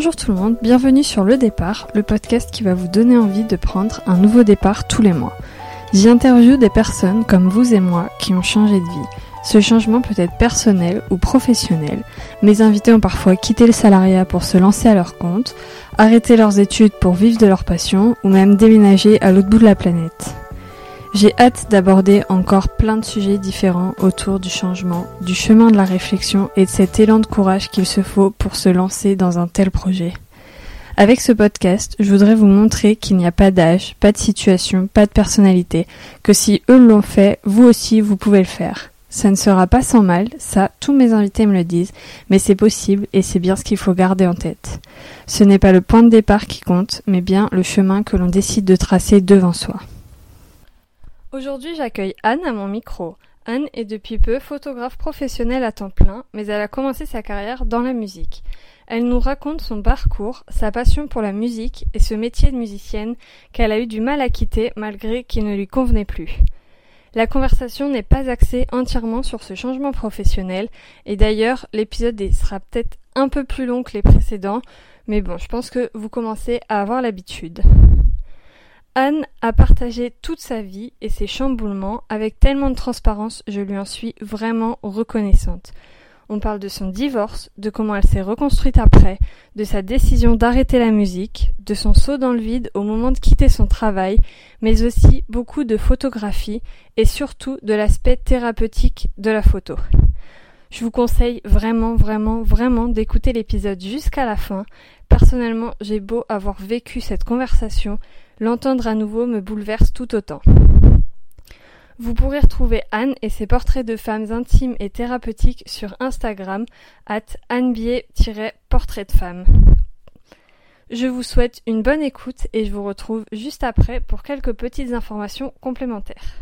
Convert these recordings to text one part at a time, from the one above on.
Bonjour tout le monde, bienvenue sur Le Départ, le podcast qui va vous donner envie de prendre un nouveau départ tous les mois. J'y des personnes comme vous et moi qui ont changé de vie. Ce changement peut être personnel ou professionnel. Mes invités ont parfois quitté le salariat pour se lancer à leur compte, arrêté leurs études pour vivre de leur passion ou même déménager à l'autre bout de la planète. J'ai hâte d'aborder encore plein de sujets différents autour du changement, du chemin de la réflexion et de cet élan de courage qu'il se faut pour se lancer dans un tel projet. Avec ce podcast, je voudrais vous montrer qu'il n'y a pas d'âge, pas de situation, pas de personnalité, que si eux l'ont fait, vous aussi vous pouvez le faire. Ça ne sera pas sans mal, ça tous mes invités me le disent, mais c'est possible et c'est bien ce qu'il faut garder en tête. Ce n'est pas le point de départ qui compte, mais bien le chemin que l'on décide de tracer devant soi. Aujourd'hui, j'accueille Anne à mon micro. Anne est depuis peu photographe professionnelle à temps plein, mais elle a commencé sa carrière dans la musique. Elle nous raconte son parcours, sa passion pour la musique et ce métier de musicienne qu'elle a eu du mal à quitter malgré qu'il ne lui convenait plus. La conversation n'est pas axée entièrement sur ce changement professionnel, et d'ailleurs l'épisode sera peut-être un peu plus long que les précédents, mais bon, je pense que vous commencez à avoir l'habitude. Anne a partagé toute sa vie et ses chamboulements avec tellement de transparence, je lui en suis vraiment reconnaissante. On parle de son divorce, de comment elle s'est reconstruite après, de sa décision d'arrêter la musique, de son saut dans le vide au moment de quitter son travail, mais aussi beaucoup de photographie et surtout de l'aspect thérapeutique de la photo. Je vous conseille vraiment, vraiment, vraiment d'écouter l'épisode jusqu'à la fin. Personnellement, j'ai beau avoir vécu cette conversation, L'entendre à nouveau me bouleverse tout autant. Vous pourrez retrouver Anne et ses portraits de femmes intimes et thérapeutiques sur Instagram at annebier-portrait de femme. Je vous souhaite une bonne écoute et je vous retrouve juste après pour quelques petites informations complémentaires.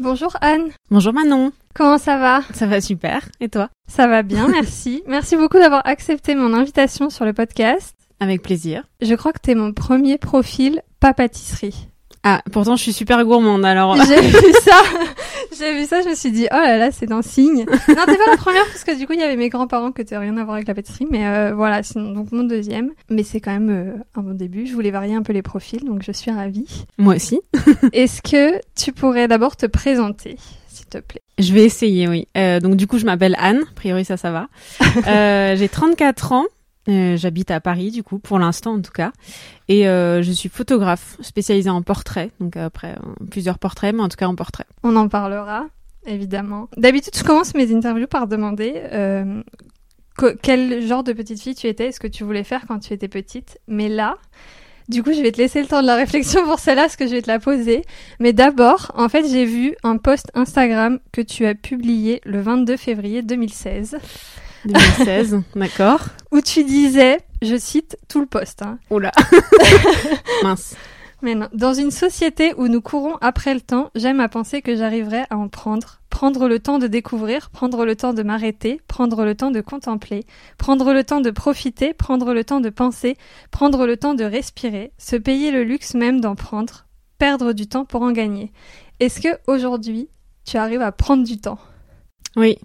Bonjour Anne. Bonjour Manon. Comment ça va? Ça va super. Et toi? Ça va bien, merci. merci beaucoup d'avoir accepté mon invitation sur le podcast. Avec plaisir. Je crois que t'es mon premier profil pas pâtisserie. Ah, pourtant je suis super gourmande alors. J'ai vu ça. J'ai vu ça, je me suis dit oh là là, c'est un signe. non, t'es pas la première parce que du coup il y avait mes grands-parents que t'as rien à voir avec la pâtisserie, mais euh, voilà, sinon donc mon deuxième. Mais c'est quand même euh, un bon début. Je voulais varier un peu les profils, donc je suis ravie. Moi aussi. Est-ce que tu pourrais d'abord te présenter, s'il te plaît? Je vais essayer, oui. Euh, donc du coup je m'appelle Anne. A priori ça, ça va. J'ai 34 ans. Euh, j'habite à Paris, du coup, pour l'instant en tout cas. Et euh, je suis photographe spécialisée en portrait. Donc après, euh, plusieurs portraits, mais en tout cas en portrait. On en parlera, évidemment. D'habitude, je commence mes interviews par demander quel genre de petite fille tu étais, est-ce que tu voulais faire quand tu étais petite. Mais là, du coup, je vais te laisser le temps de la réflexion pour celle-là, parce que je vais te la poser. Mais d'abord, en fait, j'ai vu un post Instagram que tu as publié le 22 février 2016. 2016, d'accord. Où tu disais, je cite tout le poste. Hein. Oula. Mince. Mais non. Dans une société où nous courons après le temps, j'aime à penser que j'arriverai à en prendre. Prendre le temps de découvrir, prendre le temps de m'arrêter, prendre le temps de contempler, prendre le temps de profiter, prendre le temps de penser, prendre le temps de respirer, se payer le luxe même d'en prendre, perdre du temps pour en gagner. Est-ce que aujourd'hui, tu arrives à prendre du temps? Oui.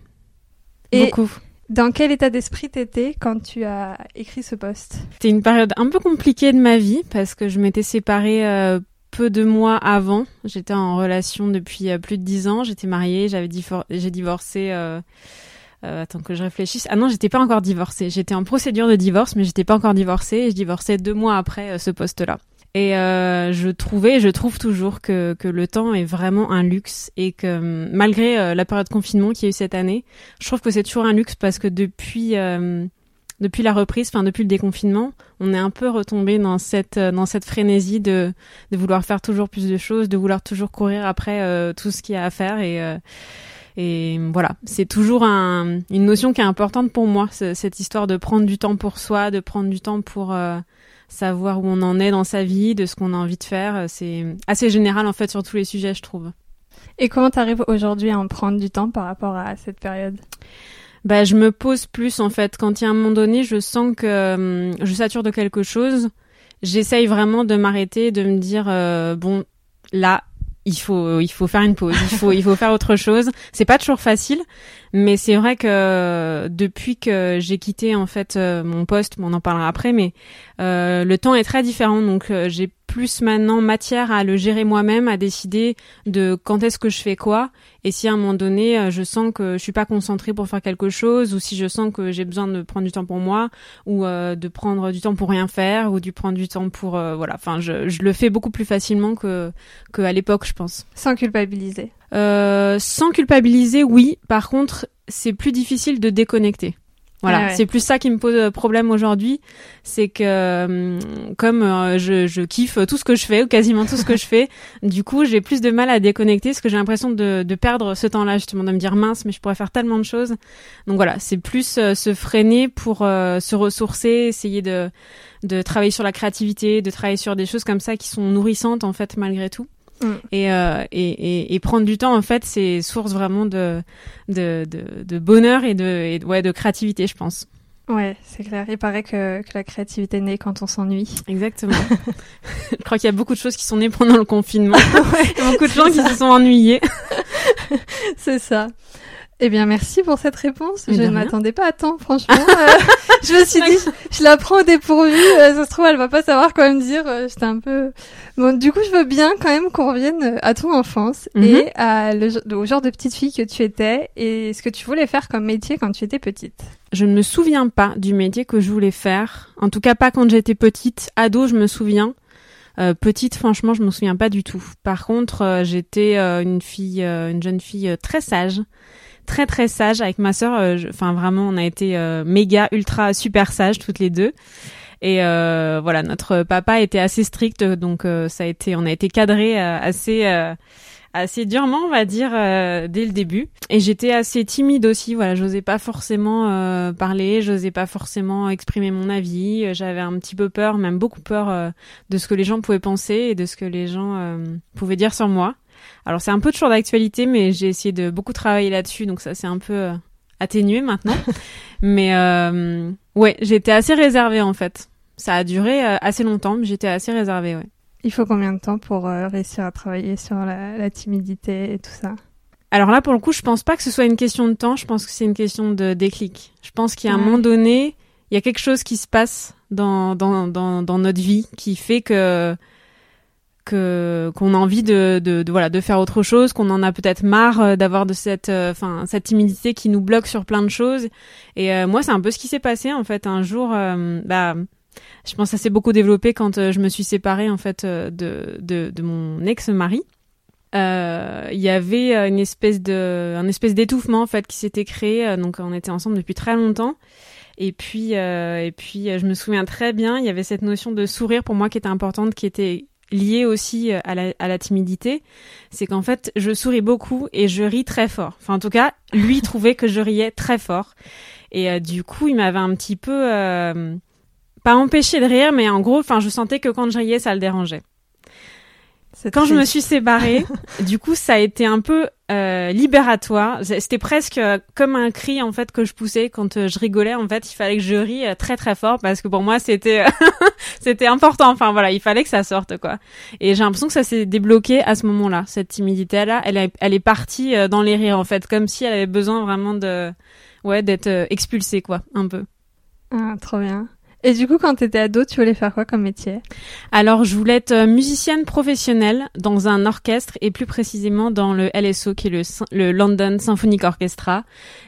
Et beaucoup. Dans quel état d'esprit t'étais quand tu as écrit ce poste C'était une période un peu compliquée de ma vie parce que je m'étais séparée euh, peu de mois avant. J'étais en relation depuis euh, plus de dix ans. J'étais mariée, j'avais j'ai divorcé. Euh, euh, attends que je réfléchisse. Ah non, j'étais pas encore divorcée. J'étais en procédure de divorce, mais j'étais pas encore divorcée. Et je divorçais deux mois après ce poste-là. Et euh, je trouvais, je trouve toujours que, que le temps est vraiment un luxe et que malgré euh, la période de confinement qu'il y a eu cette année, je trouve que c'est toujours un luxe parce que depuis euh, depuis la reprise, enfin depuis le déconfinement, on est un peu retombé dans cette dans cette frénésie de de vouloir faire toujours plus de choses, de vouloir toujours courir après euh, tout ce qu'il y a à faire et euh, et voilà, c'est toujours un, une notion qui est importante pour moi, cette histoire de prendre du temps pour soi, de prendre du temps pour euh, savoir où on en est dans sa vie, de ce qu'on a envie de faire. C'est assez général en fait sur tous les sujets, je trouve. Et comment t'arrives aujourd'hui à en prendre du temps par rapport à cette période? Bah, je me pose plus en fait. Quand il y a un moment donné, je sens que euh, je sature de quelque chose, j'essaye vraiment de m'arrêter, de me dire euh, bon, là, il faut il faut faire une pause, il faut il faut faire autre chose. C'est pas toujours facile, mais c'est vrai que depuis que j'ai quitté en fait euh, mon poste, on en parlera après, mais euh, le temps est très différent. Donc euh, j'ai plus maintenant matière à le gérer moi-même, à décider de quand est-ce que je fais quoi, et si à un moment donné euh, je sens que je suis pas concentrée pour faire quelque chose, ou si je sens que j'ai besoin de prendre du temps pour moi, ou euh, de prendre du temps pour rien faire, ou du prendre du temps pour euh, voilà. Enfin, je, je le fais beaucoup plus facilement que que à l'époque, je pense. Sans culpabiliser. Euh, sans culpabiliser, oui. Par contre, c'est plus difficile de déconnecter. Voilà, Ah ouais. c'est plus ça qui me pose euh, problème aujourd'hui, c'est que hum, comme euh, je, je kiffe tout ce que je fais ou quasiment tout ce que je fais, du coup j'ai plus de mal à déconnecter parce que j'ai l'impression de, de perdre ce temps-là justement, de me dire mince mais je pourrais faire tellement de choses. Donc voilà, c'est plus euh, se freiner pour euh, se ressourcer, essayer de de travailler sur la créativité, de travailler sur des choses comme ça qui sont nourrissantes en fait malgré tout. Mm. Et, euh, et, et, et prendre du temps, en fait, c'est source vraiment de, de, de, de bonheur et de, et, ouais, de créativité, je pense. Ouais, c'est clair. Il paraît que, que la créativité naît quand on s'ennuie. Exactement. je crois qu'il y a beaucoup de choses qui sont nées pendant le confinement. A beaucoup de gens qui se sont ennuyés. c'est ça. Eh bien, merci pour cette réponse. Mais je ne m'attendais pas à tant, franchement. Euh, je me suis dit, je la prends au dépourvu. euh, ça se trouve, elle va pas savoir quoi me dire. Euh, J'étais un peu. Bon, du coup, je veux bien quand même qu'on revienne euh, à ton enfance Mhm. et à le, au genre de petite fille que tu étais et ce que tu voulais faire comme métier quand tu étais petite. Je ne me souviens pas du métier que je voulais faire. En tout cas, pas quand j'étais petite. Ado, je me souviens. Euh, petite, franchement, je me souviens pas du tout. Par contre, euh, j'étais euh, une fille, une jeune fille très sage, très très sage avec ma sœur. euh, Enfin, vraiment, on a été euh, méga, ultra, super sages toutes les deux. Et euh, voilà, notre papa était assez strict, donc euh, ça a été, on a été cadré assez. euh, assez durement, on va dire, euh, dès le début. Et j'étais assez timide aussi. Voilà, j'osais pas forcément euh, parler, j'osais pas forcément exprimer mon avis. Euh, J'avais un petit peu peur, même beaucoup peur euh, de ce que les gens pouvaient penser et de ce que les gens euh, pouvaient dire sur moi. Alors c'est un peu toujours d'actualité, mais j'ai essayé de beaucoup travailler là-dessus, donc ça c'est un peu euh, atténué maintenant. mais euh, ouais, j'étais assez réservée en fait. Ça a duré euh, assez longtemps, mais j'étais assez réservée, ouais. Il faut combien de temps pour euh, réussir à travailler sur la, la timidité et tout ça? Alors là, pour le coup, je pense pas que ce soit une question de temps. Je pense que c'est une question de déclic. Je pense qu'il y a un moment donné, il y a quelque chose qui se passe dans dans dans, dans notre vie qui fait que qu'on a envie de, de, voilà de faire autre chose, qu'on en a peut-être marre euh, d'avoir de cette euh, enfin cette timidité qui nous bloque sur plein de choses. Et euh, moi, c'est un peu ce qui s'est passé en fait. Un jour, bah je pense que ça s'est beaucoup développé quand je me suis séparée en fait de de, de mon ex-mari il y avait une espèce de un espèce d'étouffement en fait qui s'était créé donc on était ensemble depuis très longtemps et puis et puis je me souviens très bien il y avait cette notion de sourire pour moi qui était importante qui était liée aussi euh, à la, à la timidité c'est qu'en fait je souris beaucoup et je ris très fort. Enfin en tout cas lui trouvait que je riais très fort. Et euh, du coup il m'avait un petit peu euh, pas empêché de rire mais en gros enfin je sentais que quand je riais ça le dérangeait quand je me suis séparée, du coup, ça a été un peu euh, libératoire. C'était presque euh, comme un cri en fait que je poussais quand euh, je rigolais. En fait, il fallait que je rie euh, très très fort parce que pour moi, c'était c'était important. Enfin voilà, il fallait que ça sorte quoi. Et j'ai l'impression que ça s'est débloqué à ce moment-là. Cette timidité là, elle, est- elle est partie dans les rires en fait, comme si elle avait besoin vraiment de ouais d'être expulsée quoi, un peu. Ah, trop bien. Et du coup, quand t'étais ado, tu voulais faire quoi comme métier? Alors, je voulais être euh, musicienne professionnelle dans un orchestre et plus précisément dans le LSO, qui est le, London Symphonic Orchestra,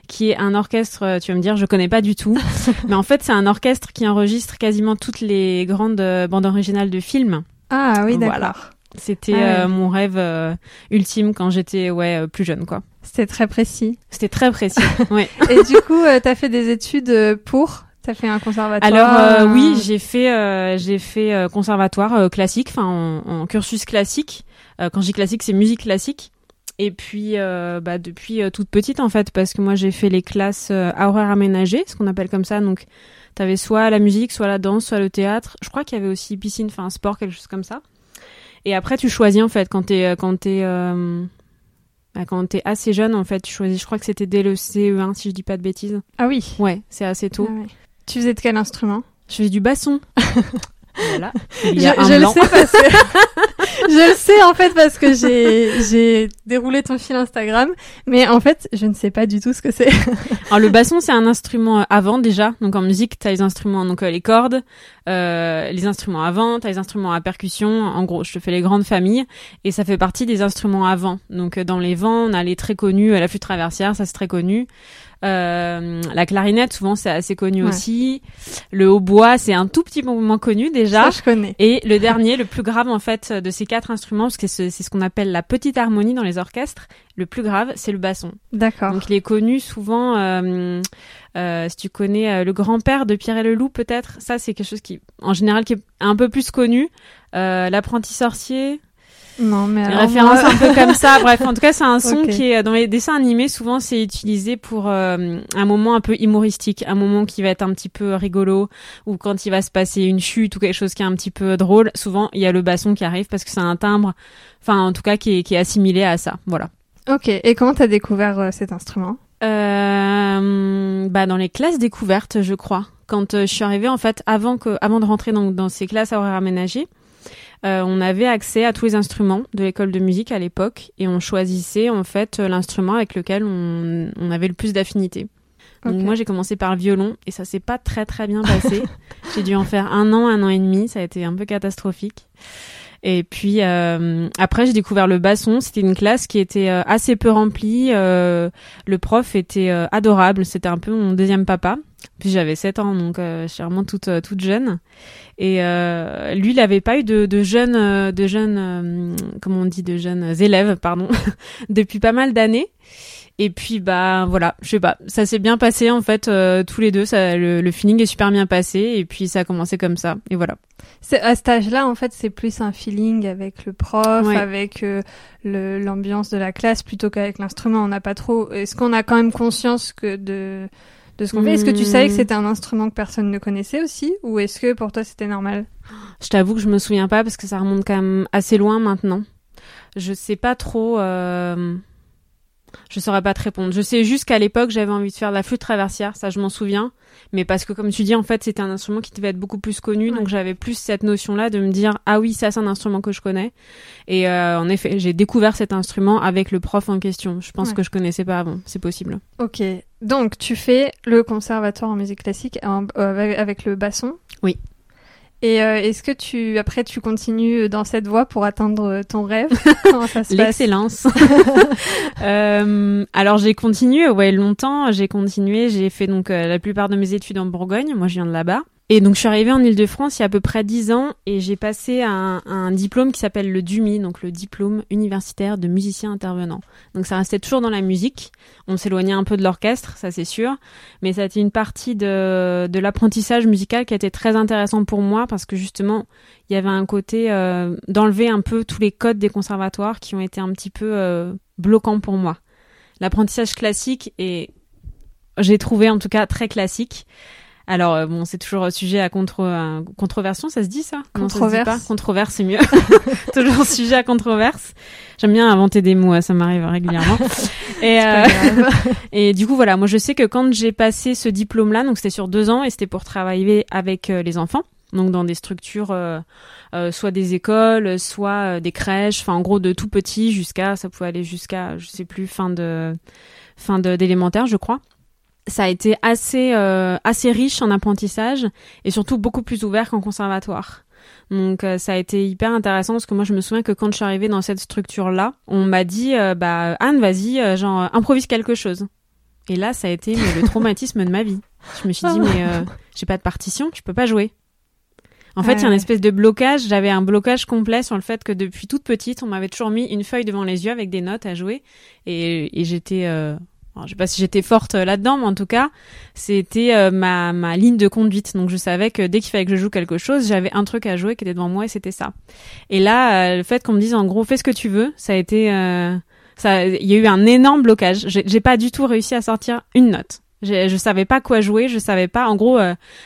qui est un orchestre, euh, tu vas me dire, je connais pas du tout, mais en fait, c'est un orchestre qui enregistre quasiment toutes les grandes euh, bandes originales de films. Ah oui, d'accord. Voilà. C'était Ah ouais. euh, mon rêve euh, ultime quand j'étais ouais euh, plus jeune, quoi. C'était très précis. C'était très précis. ouais. Et du coup, euh, t'as fait des études pour? T'as fait un conservatoire Alors euh, un- oui, j'ai fait euh, j'ai fait euh, conservatoire euh, classique, enfin en, en cursus classique. Euh, quand je dis classique, c'est musique classique. Et puis euh, bah, depuis euh, toute petite en fait, parce que moi j'ai fait les classes euh, à horaire aménagé, ce qu'on appelle comme ça. Donc t'avais soit la musique, soit la danse, soit le théâtre. Je crois qu'il y avait aussi piscine, enfin sport, quelque chose comme ça. Et après tu choisis en fait quand t'es euh, quand t'es euh, bah, quand t'es assez jeune en fait, tu choisis. Je crois que c'était dès le CE1 si je dis pas de bêtises. Ah oui. Ouais, c'est assez tôt. Ah ouais. Tu faisais de quel instrument? Je fais du basson. voilà. Je, Il y a un je le sais parce que je le sais en fait parce que j'ai j'ai déroulé ton fil Instagram, mais en fait je ne sais pas du tout ce que c'est. Alors le basson c'est un instrument avant déjà, donc en musique t'as les instruments donc les cordes, euh, les instruments avant, t'as les instruments à percussion. En gros, je te fais les grandes familles et ça fait partie des instruments avant. Donc dans les vents, on a les très connus, la flûte traversière, ça c'est très connu. Euh, la clarinette, souvent, c'est assez connu aussi. Le hautbois, c'est un tout petit peu moins connu déjà. Ça, je connais. Et le dernier, le plus grave en fait de ces quatre instruments, parce que c'est ce qu'on appelle la petite harmonie dans les orchestres. Le plus grave, c'est le basson. D'accord. Donc il est connu souvent. Euh, euh, si tu connais euh, le grand-père de Pierre et le Loup, peut-être, ça c'est quelque chose qui, en général, qui est un peu plus connu. Euh, L'apprenti sorcier, non, mais alors référence un peu comme ça. Bref, en tout cas, c'est un son qui est dans les dessins animés. Souvent, c'est utilisé pour euh, un moment un peu humoristique, un moment qui va être un petit peu rigolo, ou quand il va se passer une chute ou quelque chose qui est un petit peu drôle. Souvent, il y a le basson qui arrive parce que c'est un timbre, enfin, en tout cas, qui est, qui est assimilé à ça. Voilà. Ok. Et comment t'as découvert euh, cet instrument? Euh, Bah, dans les classes découvertes, je crois. Quand euh, je suis arrivée, en fait, avant que, avant de rentrer dans, dans ces classes à horaires aménagées, euh, on avait accès à tous les instruments de l'école de musique à l'époque et on choisissait en fait l'instrument avec lequel on, on avait le plus d'affinité. Donc moi j'ai commencé par le violon et ça s'est pas très très bien passé. j'ai dû en faire un an, un an et demi, ça a été un peu catastrophique. Et puis euh, après j'ai découvert le basson. C'était une classe qui était euh, assez peu remplie. Euh, le prof était euh, adorable. C'était un peu mon deuxième papa. Puis j'avais 7 ans, donc je suis vraiment toute toute jeune. Et lui, il n'avait pas eu de, de jeunes, de jeunes, comment on dit, de jeunes élèves, pardon, depuis pas mal d'années. Et puis bah voilà, je sais pas, ça s'est bien passé en fait euh, tous les deux, ça, le, le, feeling est super bien passé et puis ça a commencé comme ça et voilà. C'est à cet âge-là en fait, c'est plus un feeling avec le prof, avec euh, l'ambiance de la classe plutôt qu'avec l'instrument. On n'a pas trop. Est-ce qu'on a quand même conscience que de de ce qu'on fait Est-ce que tu savais que hmm. c'était un instrument que personne ne connaissait aussi ou est-ce que pour toi c'était normal? Je t'avoue que je me souviens pas parce que ça remonte quand même assez loin maintenant. Je sais pas trop. Euh je saurais pas te répondre. Je sais juste qu'à l'époque, j'avais envie de faire de la flûte traversière, ça je m'en souviens. Mais parce que comme tu dis, en fait, c'était un instrument qui devait être beaucoup plus connu, donc j'avais plus cette notion-là de me dire ah oui, ça c'est un instrument que je connais. Et euh, en effet, j'ai découvert cet instrument avec le prof en question. Je pense que je connaissais pas avant, c'est possible. Ok, donc tu fais le conservatoire en musique classique euh, avec le basson? Oui. Et euh, est-ce que tu après tu continues dans cette voie pour atteindre ton rêve? Comment ça se L'excellence. euh, alors j'ai continué ouais longtemps, j'ai continué, j'ai fait donc euh, la plupart de mes études en Bourgogne, moi je viens de là-bas. Et donc je suis arrivée en Ile-de-France il y a à peu près dix ans et j'ai passé un, un, diplôme qui s'appelle le DUMI, donc le diplôme universitaire de musicien intervenant. Donc ça restait toujours dans la musique. On s'éloignait un peu de l'orchestre, ça c'est sûr, mais ça a été une partie de, de l'apprentissage musical qui a été très intéressant pour moi parce que justement il y avait un côté euh, d'enlever un peu tous les codes des conservatoires qui ont été un petit peu euh, bloquants pour moi. L'apprentissage classique et j'ai trouvé en tout cas très classique. Alors euh, bon, c'est toujours sujet à contre controversion, ça se dit ça? Controverse. Controverse, c'est mieux. toujours sujet à controverse. J'aime bien inventer des mots, ça m'arrive régulièrement. et, euh, et du coup voilà, moi je sais que quand j'ai passé ce diplôme-là, donc c'était sur deux ans et c'était pour travailler avec euh, les enfants donc dans des structures euh, soit des écoles soit des crèches enfin en gros de tout petit jusqu'à ça pouvait aller jusqu'à je sais plus fin de fin d'élémentaire je crois ça a été assez euh, assez riche en apprentissage et surtout beaucoup plus ouvert qu'en conservatoire. Donc euh, ça a été hyper intéressant parce que moi je me souviens que quand je suis arrivée dans cette structure là, on m'a dit euh, bah Anne vas-y genre improvise quelque chose. Et là ça a été le traumatisme de ma vie. Je me suis dit mais j'ai pas de partition, je peux pas jouer. En fait, il y a une espèce de blocage. J'avais un blocage complet sur le fait que depuis toute petite, on m'avait toujours mis une feuille devant les yeux avec des notes à jouer, et, et j'étais je sais pas si j'étais forte euh, là-dedans, mais en tout cas, c'était euh, ma, ma ligne de conduite. Donc je savais que dès qu'il fallait que je joue quelque chose, j'avais un truc à jouer qui était devant moi et c'était ça. Et là, euh, le fait qu'on me dise en gros fais ce que tu veux, ça a été, ça, il y a eu un énorme blocage. J'ai pas du tout réussi à sortir une note. Je, je savais pas quoi jouer, je savais pas. En gros,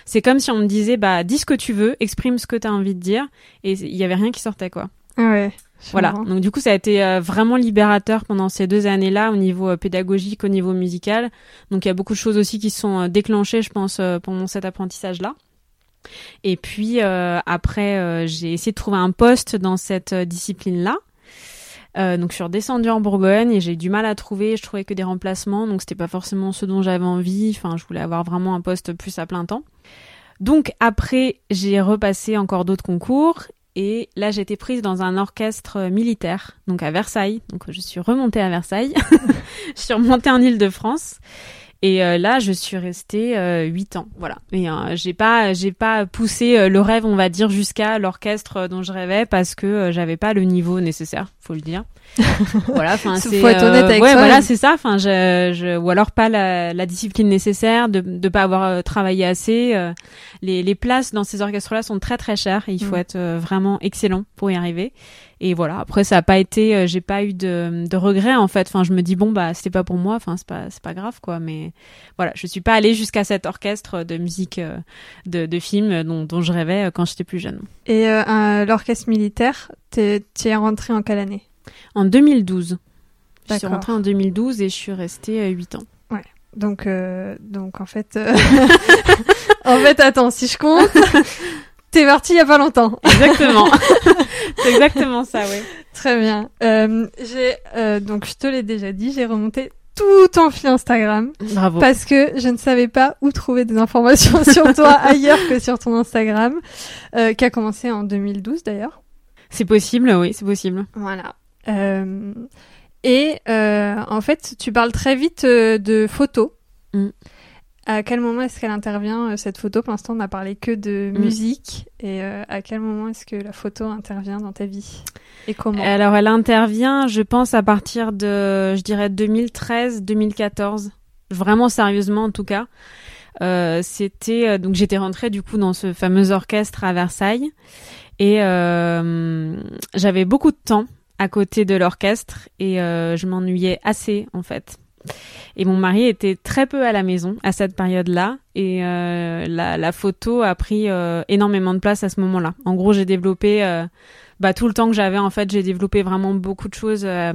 c'est comme si on me disait bah dis ce que tu veux, exprime ce que tu as envie de dire, et il y avait rien qui sortait quoi. Ah ouais. Voilà. Donc du coup, ça a été euh, vraiment libérateur pendant ces deux années-là au niveau euh, pédagogique, au niveau musical. Donc il y a beaucoup de choses aussi qui sont euh, déclenchées, je pense, pendant cet apprentissage-là. Et puis après, j'ai essayé de trouver un poste dans cette discipline-là. Euh, donc je suis redescendue en Bourgogne et j'ai du mal à trouver. Je trouvais que des remplacements, donc c'était pas forcément ce dont j'avais envie. Enfin, je voulais avoir vraiment un poste plus à plein temps. Donc après, j'ai repassé encore d'autres concours et là été prise dans un orchestre militaire, donc à Versailles. Donc je suis remontée à Versailles. je suis remontée en Île-de-France et euh, là, je suis restée euh, huit ans, voilà. Et euh, j'ai pas, j'ai pas poussé le rêve, on va dire, jusqu'à l'orchestre dont je rêvais parce que j'avais pas le niveau nécessaire, faut le dire. voilà, enfin c'est. Faut être honnête avec ouais, voilà, c'est ça. Enfin, je, je, ou alors pas la, la discipline nécessaire, de, de pas avoir travaillé assez. les, les places dans ces orchestres-là sont très très chères. Et il faut mm. être vraiment excellent pour y arriver. Et voilà. Après, ça a pas été, euh, j'ai pas eu de, de regrets en fait. Enfin, je me dis bon bah c'était pas pour moi. Enfin, c'est pas c'est pas grave quoi. Mais voilà, je suis pas allée jusqu'à cet orchestre de musique euh, de, de film dont, dont je rêvais euh, quand j'étais plus jeune. Et l'orchestre militaire, tu es rentrée en quelle année? En 2012. Je suis rentrée en 2012 et je suis restée 8 ans. Ouais. Donc, donc en fait, en fait, attends, si je compte, T'es parti il y a pas longtemps. Exactement. c'est exactement ça, oui. Très bien. Euh, j'ai euh, donc je te l'ai déjà dit, j'ai remonté tout ton fil Instagram. Bravo. Parce que je ne savais pas où trouver des informations sur toi ailleurs que sur ton Instagram, euh, qui a commencé en 2012 d'ailleurs. C'est possible, oui, c'est possible. Voilà. Euh, et euh, en fait, tu parles très vite euh, de photos. Mm. À quel moment est-ce qu'elle intervient euh, cette photo? Pour l'instant, on n'a parlé que de mm. musique. Et euh, à quel moment est-ce que la photo intervient dans ta vie? Et comment? Alors, elle intervient, je pense, à partir de, je dirais, 2013-2014. Vraiment sérieusement, en tout cas. Euh, c'était euh, donc j'étais rentrée du coup dans ce fameux orchestre à Versailles et euh, j'avais beaucoup de temps à côté de l'orchestre et je m'ennuyais assez en fait. Et mon mari était très peu à la maison à cette période-là. Et euh, la, la, photo a pris euh, énormément de place à ce moment-là. En gros, j'ai développé euh, bah, tout le temps que j'avais. En fait, j'ai développé vraiment beaucoup de choses à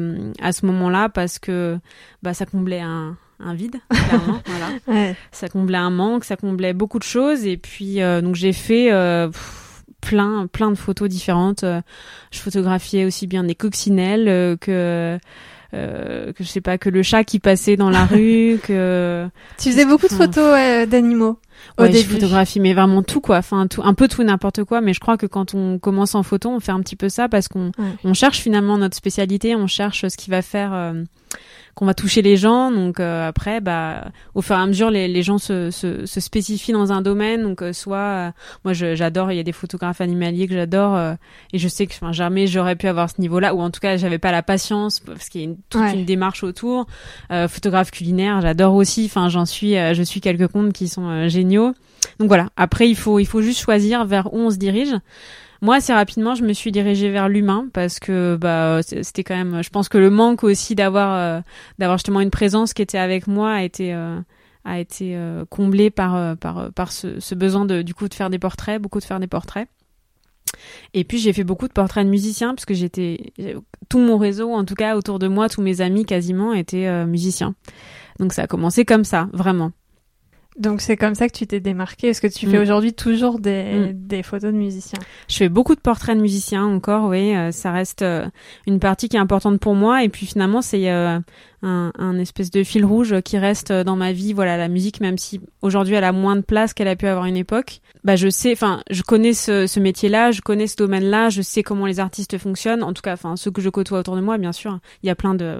ce moment-là parce que bah, ça comblait un, un vide, clairement. voilà. Ouais. Ça comblait un manque, ça comblait beaucoup de choses. Et puis, donc, j'ai fait... plein plein de photos différentes je photographiais aussi bien des coccinelles que euh, que je sais pas que le chat qui passait dans la rue que tu faisais beaucoup de photos d'animaux ouais, je photographie mais vraiment tout quoi. Enfin tout un peu tout n'importe quoi. Mais je crois que quand on commence en photo on fait un petit peu ça parce qu'on on cherche finalement notre spécialité on cherche ce qui va faire euh, qu'on va toucher les gens. Donc euh, après, bah, au fur et à mesure, les, les gens se, se, se, spécifient dans un domaine. Donc euh, soit, euh, moi, j'adore, il y a des photographes animaliers que j'adore, et je sais que enfin, jamais j'aurais pu avoir ce niveau-là, ou en tout cas, j'avais pas la patience parce qu'il y a une, toute une démarche autour. photographe culinaire, j'adore aussi. Enfin, j'en suis, je suis quelques comptes qui sont géniaux. Donc voilà. Après, il faut, il faut juste choisir vers où on se dirige. Moi, assez rapidement, je me suis dirigée vers l'humain parce que bah c'était quand même. Je pense que le manque aussi d'avoir euh, d'avoir justement une présence qui était avec moi a été euh, a été euh, comblé par par par ce, ce, besoin de du coup de faire des portraits, beaucoup de faire des portraits. Et puis j'ai fait beaucoup de portraits de musiciens parce que j'étais tout mon réseau, en tout cas autour de moi, tous mes amis quasiment étaient musiciens. Donc ça a commencé comme ça, vraiment. Donc c'est comme ça que tu t'es démarqué. Est-ce que tu fais mm. aujourd'hui toujours des, mm. des, photos de musiciens? Je fais beaucoup de portraits de musiciens encore, oui. Euh, ça reste euh, une partie qui est importante pour moi. Et puis finalement, c'est euh, un, espèce de fil rouge qui reste dans ma vie. Voilà, la musique, même si aujourd'hui elle a moins de place qu'elle a pu avoir une époque. Bah je sais, enfin, je connais ce, métier-là, je connais ce domaine-là, je sais comment les artistes fonctionnent. En tout cas, enfin ceux que je côtoie autour de moi, bien sûr. Il y a plein de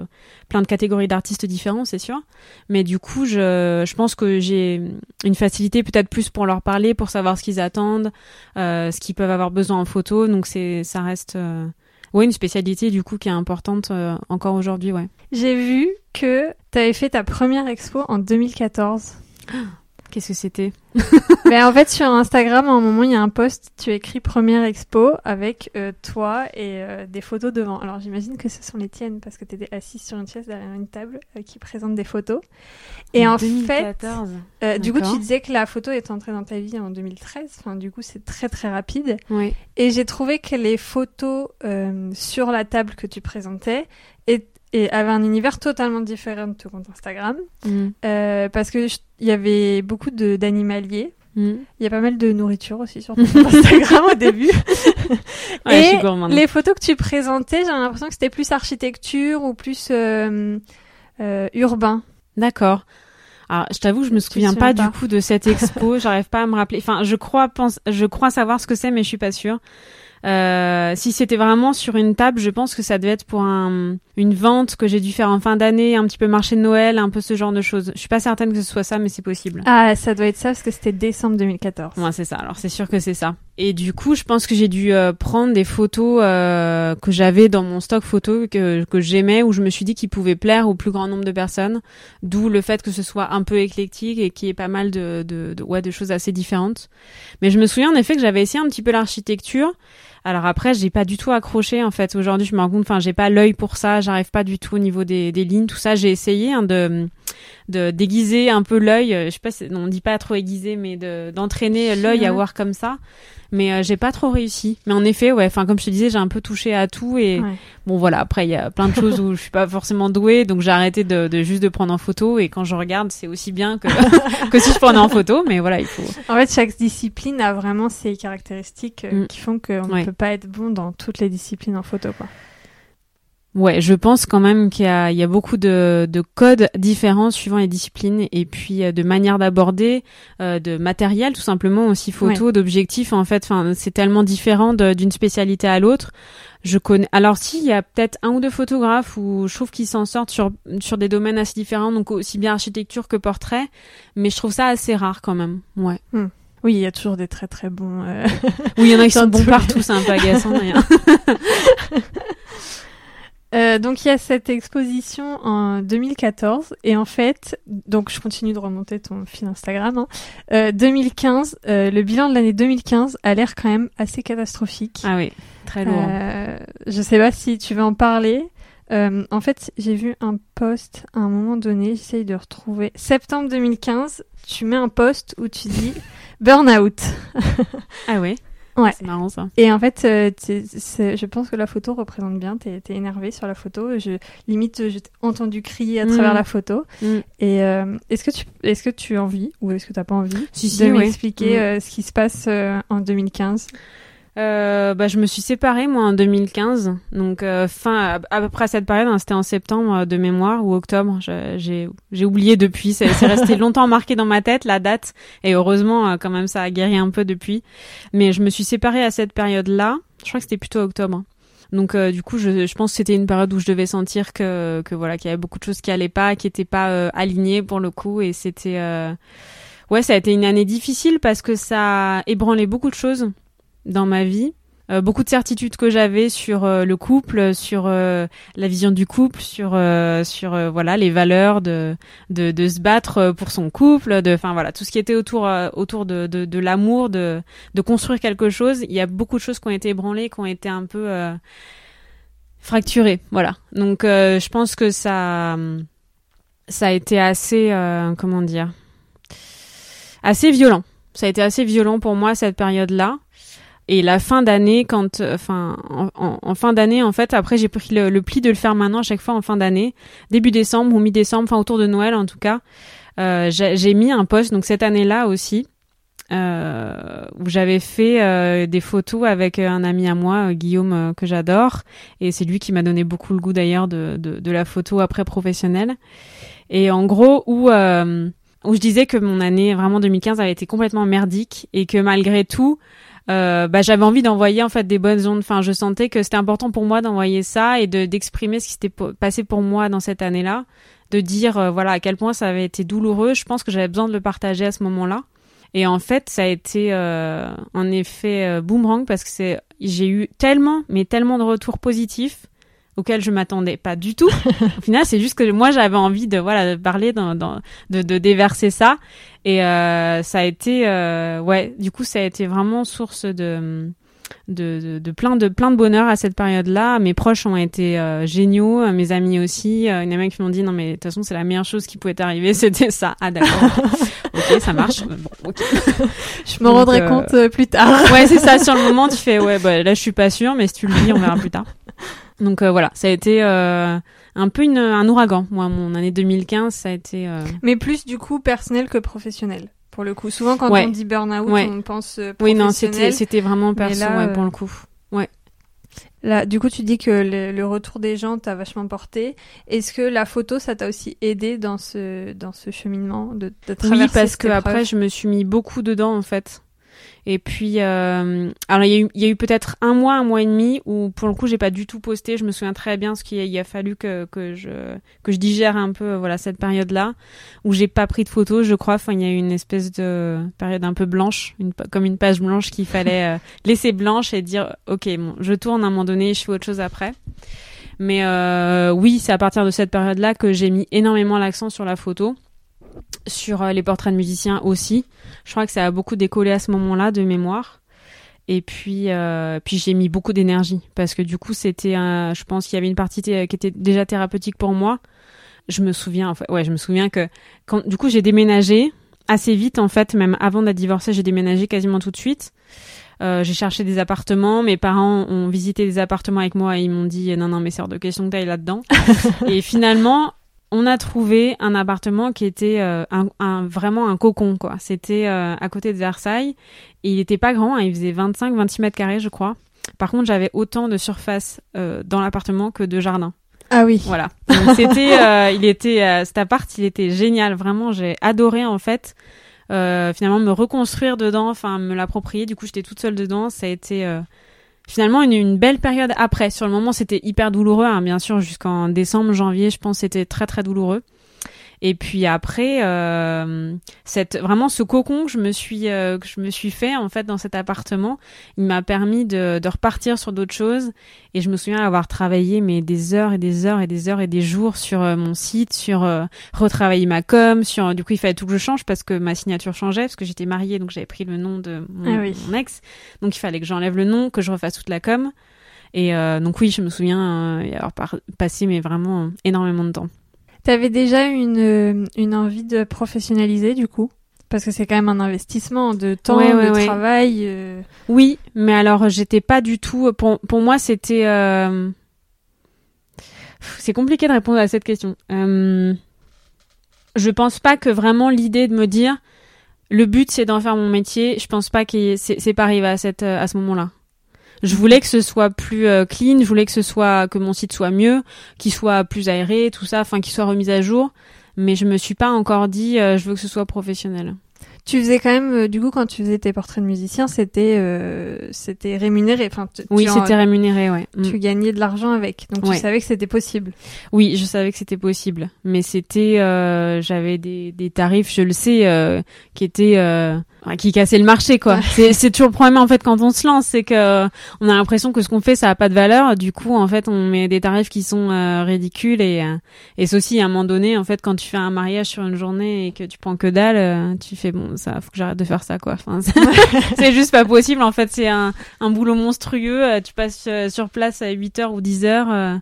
plein de catégories d'artistes différents, c'est sûr. Mais du coup, je je pense que j'ai une facilité peut-être plus pour leur parler, pour savoir ce qu'ils attendent, euh, ce qu'ils peuvent avoir besoin en photo. Donc c'est ça reste euh, ouais une spécialité du coup qui est importante euh, encore aujourd'hui, ouais. J'ai vu que tu avais fait ta première expo en 2014. Qu'est-ce que c'était Mais en fait, sur Instagram, à un moment, il y a un post, tu écris première expo avec euh, toi et euh, des photos devant. Alors, j'imagine que ce sont les tiennes parce que tu étais assise sur une chaise derrière une table euh, qui présente des photos. Et en, fait, du coup, tu disais que la photo est entrée dans ta vie en 2013. Enfin, du coup, c'est très très rapide. Oui. Et j'ai trouvé que les photos sur la table que tu présentais étaient et avait un univers totalement différent de ton compte Instagram mm. euh, parce que il y avait beaucoup d'animaliers Mm. Il y a pas mal de nourriture aussi sur ton Instagram au début. Ouais, Et les photos que tu présentais, j'ai l'impression que c'était plus architecture ou plus euh, euh, urbain. D'accord. Alors, je t'avoue, je me souviens souviens pas, pas. du coup de cette expo. J'arrive pas à me rappeler. Enfin, je crois, pense, je crois savoir ce que c'est, mais je suis pas sûre. Euh, si c'était vraiment sur une table, je pense que ça devait être pour un, une vente que j'ai dû faire en fin d'année, un petit peu marché de Noël, un peu ce genre de choses. Je suis pas certaine que ce soit ça, mais c'est possible. Ah, ça doit être ça parce que c'était décembre 2014. Ouais, c'est ça. Alors c'est sûr que c'est ça. Et du coup, je pense que j'ai dû euh, prendre des photos euh, que j'avais dans mon stock photo que, que j'aimais, où je me suis dit qu'ils pouvaient plaire au plus grand nombre de personnes. D'où le fait que ce soit un peu éclectique et qu'il y ait pas mal de, de, de, ouais, de choses assez différentes. Mais je me souviens en effet que j'avais essayé un petit peu l'architecture. Alors après, j'ai pas du tout accroché en fait. Aujourd'hui, je me rends compte, enfin, j'ai pas l'œil pour ça. J'arrive pas du tout au niveau des, des lignes, tout ça. J'ai essayé hein, de de déguiser un peu l'œil. euh, Je sais pas, on dit pas trop aiguiser, mais de d'entraîner l'œil à voir comme ça. Mais euh, j'ai pas trop réussi. Mais en effet, ouais. Enfin, comme je te disais, j'ai un peu touché à tout et Ouais. bon voilà. Après, il y a plein de choses où je suis pas forcément douée, donc j'ai arrêté de, de juste de prendre en photo. Et quand je regarde, c'est aussi bien que que si je prenais en photo. Mais voilà, il faut. En fait, chaque discipline a vraiment ses caractéristiques euh, Mm. qui font qu'on Ouais. ne peut pas être bon dans toutes les disciplines en photo. Quoi. Ouais, je pense quand même qu'il y a, il y a beaucoup de, de codes différents suivant les disciplines et puis euh, de manière d'aborder, euh, de matériel tout simplement aussi photo, d'objectifs en fait. Enfin, c'est tellement différent d'une spécialité à l'autre. Je connais. Alors si, il y a peut-être un ou deux photographes où je trouve qu'ils s'en sortent sur sur des domaines assez différents, donc aussi bien architecture que portrait, mais je trouve ça assez rare quand même. Ouais. Oui, il y a toujours des très très bons. euh, Oui, il y en a qui sont bons partout, c'est un peu agaçant. Euh, donc il y a cette exposition en 2014 et en fait, donc je continue de remonter ton fil Instagram. Hein. Euh, 2015, euh, le bilan de l'année 2015 a l'air quand même assez catastrophique. Ah oui, très lourd. Je sais pas si tu veux en parler. En fait, j'ai vu un post à un moment donné, j'essaye de retrouver. Septembre 2015, tu mets un post où tu dis burn-out. Ah ouais. Ouais. C'est marrant ça. Et en fait, euh, t'es- je pense que la photo représente bien. T'es es énervé sur la photo. Je limite, je t'ai entendu crier à Mm. travers la photo. Mm. Et euh, est-ce que tu est-ce que tu as envie ou est-ce que t'as pas envie Si, si, de ouais. m'expliquer Mm. euh, ce qui se passe en 2015 Euh, bah, je me suis séparée moi en 2015, donc euh, fin à, peu près à cette période, hein, c'était en septembre euh, de mémoire ou octobre. J'ai j'ai oublié depuis, c'est resté longtemps marqué dans ma tête la date et heureusement euh, quand même ça a guéri un peu depuis. Mais je me suis séparée à cette période-là. Je crois que c'était plutôt octobre. Donc euh, du coup, je, je pense que c'était une période où je devais sentir que, que voilà qu'il y avait beaucoup de choses qui allaient pas, qui étaient pas euh, alignées pour le coup et c'était euh... ouais ça a été une année difficile parce que ça a ébranlé beaucoup de choses dans ma vie. Euh, beaucoup de certitudes que j'avais sur euh, le couple, sur euh, la vision du couple, sur euh, sur euh, voilà les valeurs de, de de se battre pour son couple, de enfin voilà tout ce qui était autour euh, autour de de, de l'amour, de de construire quelque chose. Il y a beaucoup de choses qui ont été ébranlées, qui ont été un peu fracturées, voilà. Donc je pense que ça ça a été assez comment dire assez violent. Ça a été assez violent pour moi cette période-là. Et la fin d'année, quand, euh, enfin, en, fin d'année, en fait, après, j'ai pris le, pli de le faire maintenant à chaque fois en fin d'année, début décembre ou mi-décembre, enfin autour de Noël en tout cas. Euh, j'ai mis un post, donc cette année-là aussi, euh, où j'avais fait des photos avec un ami à moi, Guillaume, que j'adore, et c'est lui qui m'a donné beaucoup le goût d'ailleurs de, de, de la photo après professionnelle. Et en gros, où où je disais que mon année vraiment 2015 avait été complètement merdique et que malgré tout, euh, bah, j'avais envie d'envoyer en fait des bonnes ondes. Enfin, je sentais que c'était important pour moi d'envoyer ça et de d'exprimer ce qui s'était passé pour moi dans cette année-là, de dire euh, voilà à quel point ça avait été douloureux. Je pense que j'avais besoin de le partager à ce moment-là. Et en fait, ça a été euh, un effet euh, boomerang parce que c'est j'ai eu tellement mais tellement de retours positifs auxquels je m'attendais pas du tout. Au final, c'est juste que moi j'avais envie de voilà de parler dans, dans de, de déverser ça et euh, ça a été euh, ouais du coup ça a été vraiment source de de, de, de plein de plein de bonheur à cette période-là. Mes proches ont été euh, géniaux, mes amis aussi. Euh, il y en a même qui m'ont dit non mais de toute façon c'est la meilleure chose qui pouvait t'arriver, c'était ça. Ah d'accord. ok, ça marche. Bon, ok. Je me rendrai euh, compte euh, plus tard. Ouais, c'est ça. Sur le moment, tu fais ouais, bah là je suis pas sûre, mais si tu le dis, on verra plus tard. Donc euh, voilà, ça a été euh, un peu une, un ouragan. Moi, mon année 2015, ça a été. euh, Mais plus du coup personnel que professionnel pour le coup. Souvent, quand Ouais. on dit burn-out, Ouais. on pense euh, Oui, non, professionnel. c'était c'était vraiment perso, là, ouais, pour euh, le coup. Ouais. Là, du coup, tu dis que le, le retour des gens t'a vachement porté. Est-ce que la photo, ça t'a aussi aidé dans ce, dans ce cheminement de, de traverser Oui, parce que après, je me suis mis beaucoup dedans en fait. Et puis, euh, alors il y a eu, peut-être un mois, un mois et demi où pour le coup, j'ai pas du tout posté. Je me souviens très bien ce qu'il a, fallu que que je que je digère un peu, voilà, cette période-là où j'ai pas pris de photos. Je crois, enfin, il y a eu une espèce de période un peu blanche, comme une page blanche qu'il fallait euh, laisser blanche et dire, ok, je tourne à un moment donné, je fais autre chose après. Mais euh, oui, c'est à partir de cette période-là que j'ai mis énormément l'accent sur la photo, sur euh, les portraits de musiciens aussi. Je crois que ça a beaucoup décollé à ce moment-là de mémoire. Et puis, euh, puis j'ai mis beaucoup d'énergie parce que du coup, c'était, un- je pense qu'il y avait une partie qui était déjà thérapeutique pour moi. Je me souviens, en fait, ouais, je me souviens que quand, du coup, j'ai déménagé assez vite en fait, même avant d'être divorcée, j'ai déménagé quasiment tout de suite. Euh, j'ai cherché des appartements. Mes parents ont visité des appartements avec moi et ils m'ont dit non non mais c'est hors de question que t'ailles là-dedans. et finalement, on a trouvé un appartement qui était euh, un, un- vraiment un cocon quoi. C'était euh, à côté de Versailles et il était pas grand, hein, il faisait 25-26 mètres carrés je crois. Par contre, j'avais autant de surface euh, dans l'appartement que de jardin. Ah oui. Voilà. Donc, c'était, il était, cet appart, il était génial. Vraiment, j'ai adoré en fait. finalement, me reconstruire dedans, enfin, me l'approprier. Du coup, j'étais toute seule dedans. Ça a été finalement une, une belle période après. Sur le moment, c'était hyper douloureux, hein, bien sûr, jusqu'en décembre, janvier, je pense, c'était très très douloureux. Et puis après, euh, cette vraiment ce cocon que je me suis euh, que je me suis fait en fait dans cet appartement, il m'a permis de, de repartir sur d'autres choses. Et je me souviens avoir travaillé mais des heures et des heures et des heures et des jours sur euh, mon site, sur retravailler ma com, sur du coup il fallait tout que je change parce que ma signature changeait parce que j'étais mariée donc j'avais pris le nom de mon, Ah oui. mon ex, donc il fallait que j'enlève le nom, que je refasse toute la com. Et euh, donc oui, je me souviens euh, y avoir passé mais vraiment euh, énormément de temps. T'avais déjà une, euh, une envie de professionnaliser du coup? Parce que c'est quand même un investissement de temps, Ouais, ouais, de ouais. travail. euh. Oui, mais alors j'étais pas du tout. Pour, pour moi, c'était. euh, C'est compliqué de répondre à cette question. Euh, Je pense pas que vraiment l'idée de me dire le but c'est d'en faire mon métier. Je pense pas que c'est c'est pas arrivé à cette à ce moment-là. Je voulais que ce soit plus euh, clean, je voulais que ce soit que mon site soit mieux, qu'il soit plus aéré, tout ça, enfin qu'il soit remis à jour. Mais je me suis pas encore dit euh, je veux que ce soit professionnel. Tu faisais quand même, euh, du coup, quand tu faisais tes portraits de musiciens, c'était euh, c'était rémunéré. Enfin, tu- Oui, c'était rémunéré, ouais. Mm. Tu gagnais de l'argent avec, donc Ouais. tu savais que c'était possible. Oui, je savais que c'était possible, mais c'était, euh, j'avais des, des tarifs, je le sais, euh, qui étaient, euh, qui cassaient le marché, quoi. C'est, c'est toujours le problème en fait quand on se lance, c'est que euh, on a l'impression que ce qu'on fait, ça a pas de valeur. Du coup, en fait, on met des tarifs qui sont euh, ridicules et euh, et c'est aussi à un moment donné, en fait, quand tu fais un mariage sur une journée et que tu prends que dalle, euh, tu fais bon, ça, faut que j'arrête de faire ça, quoi. Enfin, c'est, juste pas possible. En fait, c'est un un boulot monstrueux. Euh, Tu passes euh, sur place à 8 heures ou 10 heures. euh,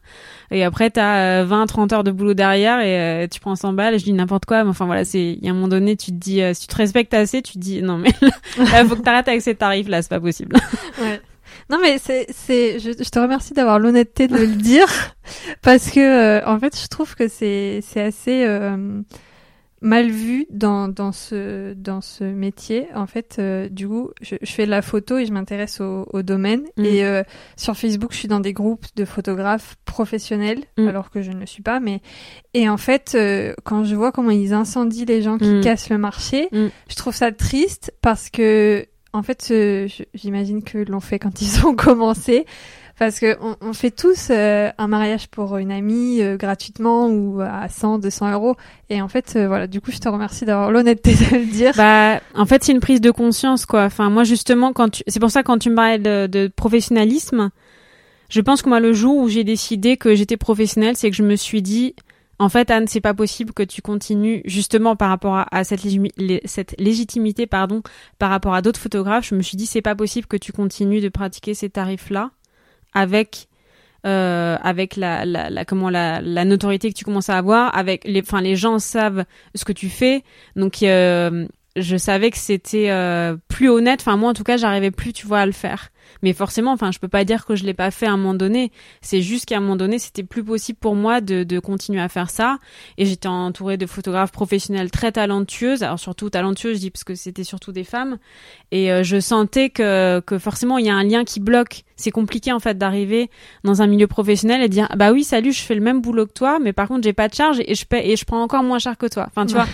et après, t'as euh, 20, 30 heures de boulot derrière et euh, tu prends 100 balles je dis n'importe quoi. Mais enfin, voilà, c'est, il y a un moment donné, tu te dis, euh, si tu te respectes assez, tu te dis, non, mais là, faut que t'arrêtes avec ces tarifs, là, c'est pas possible. Non mais c'est c'est je, je te remercie d'avoir l'honnêteté de le dire parce que euh, en fait je trouve que c'est c'est assez euh, mal vu dans dans ce dans ce métier en fait euh, du coup je, je fais de la photo et je m'intéresse au, au domaine Mm. et euh, sur Facebook je suis dans des groupes de photographes professionnels Mm. alors que je ne le suis pas mais et en fait euh, quand je vois comment ils incendient les gens qui Mm. cassent le marché je trouve ça triste parce que en fait, euh, j'imagine que l'on fait quand ils ont commencé, parce que on, on fait tous euh, un mariage pour une amie euh, gratuitement ou à 100, 200 euros. Et en fait, euh, voilà, du coup, je te remercie d'avoir l'honnêteté de le dire. Bah, en fait, c'est une prise de conscience, quoi. Enfin, moi, justement, quand tu, c'est pour ça, quand tu me parlais de, de professionnalisme, je pense que moi, le jour où j'ai décidé que j'étais professionnelle, c'est que je me suis dit, en fait, Anne, c'est pas possible que tu continues, justement, par rapport à, à cette, cette légitimité, pardon, par rapport à d'autres photographes, je me suis dit, c'est pas possible que tu continues de pratiquer ces tarifs-là avec, euh, avec la, la, la, comment, la, la notoriété que tu commences à avoir, avec les, enfin, les gens savent ce que tu fais, donc, euh, je savais que c'était euh, plus honnête. Enfin, moi, en tout cas, j'arrivais plus, tu vois, à le faire. Mais forcément, enfin, je peux pas dire que je l'ai pas fait à un moment donné. C'est juste qu'à un moment donné, c'était plus possible pour moi de, de continuer à faire ça. Et j'étais entourée de photographes professionnels très talentueuses. Alors surtout talentueuses, je dis parce que c'était surtout des femmes. Et euh, je sentais que, que forcément, il y a un lien qui bloque. C'est compliqué en fait d'arriver dans un milieu professionnel et de dire bah oui salut je fais le même boulot que toi mais par contre j'ai pas de charge et je paie et je prends encore moins cher que toi. Enfin tu vois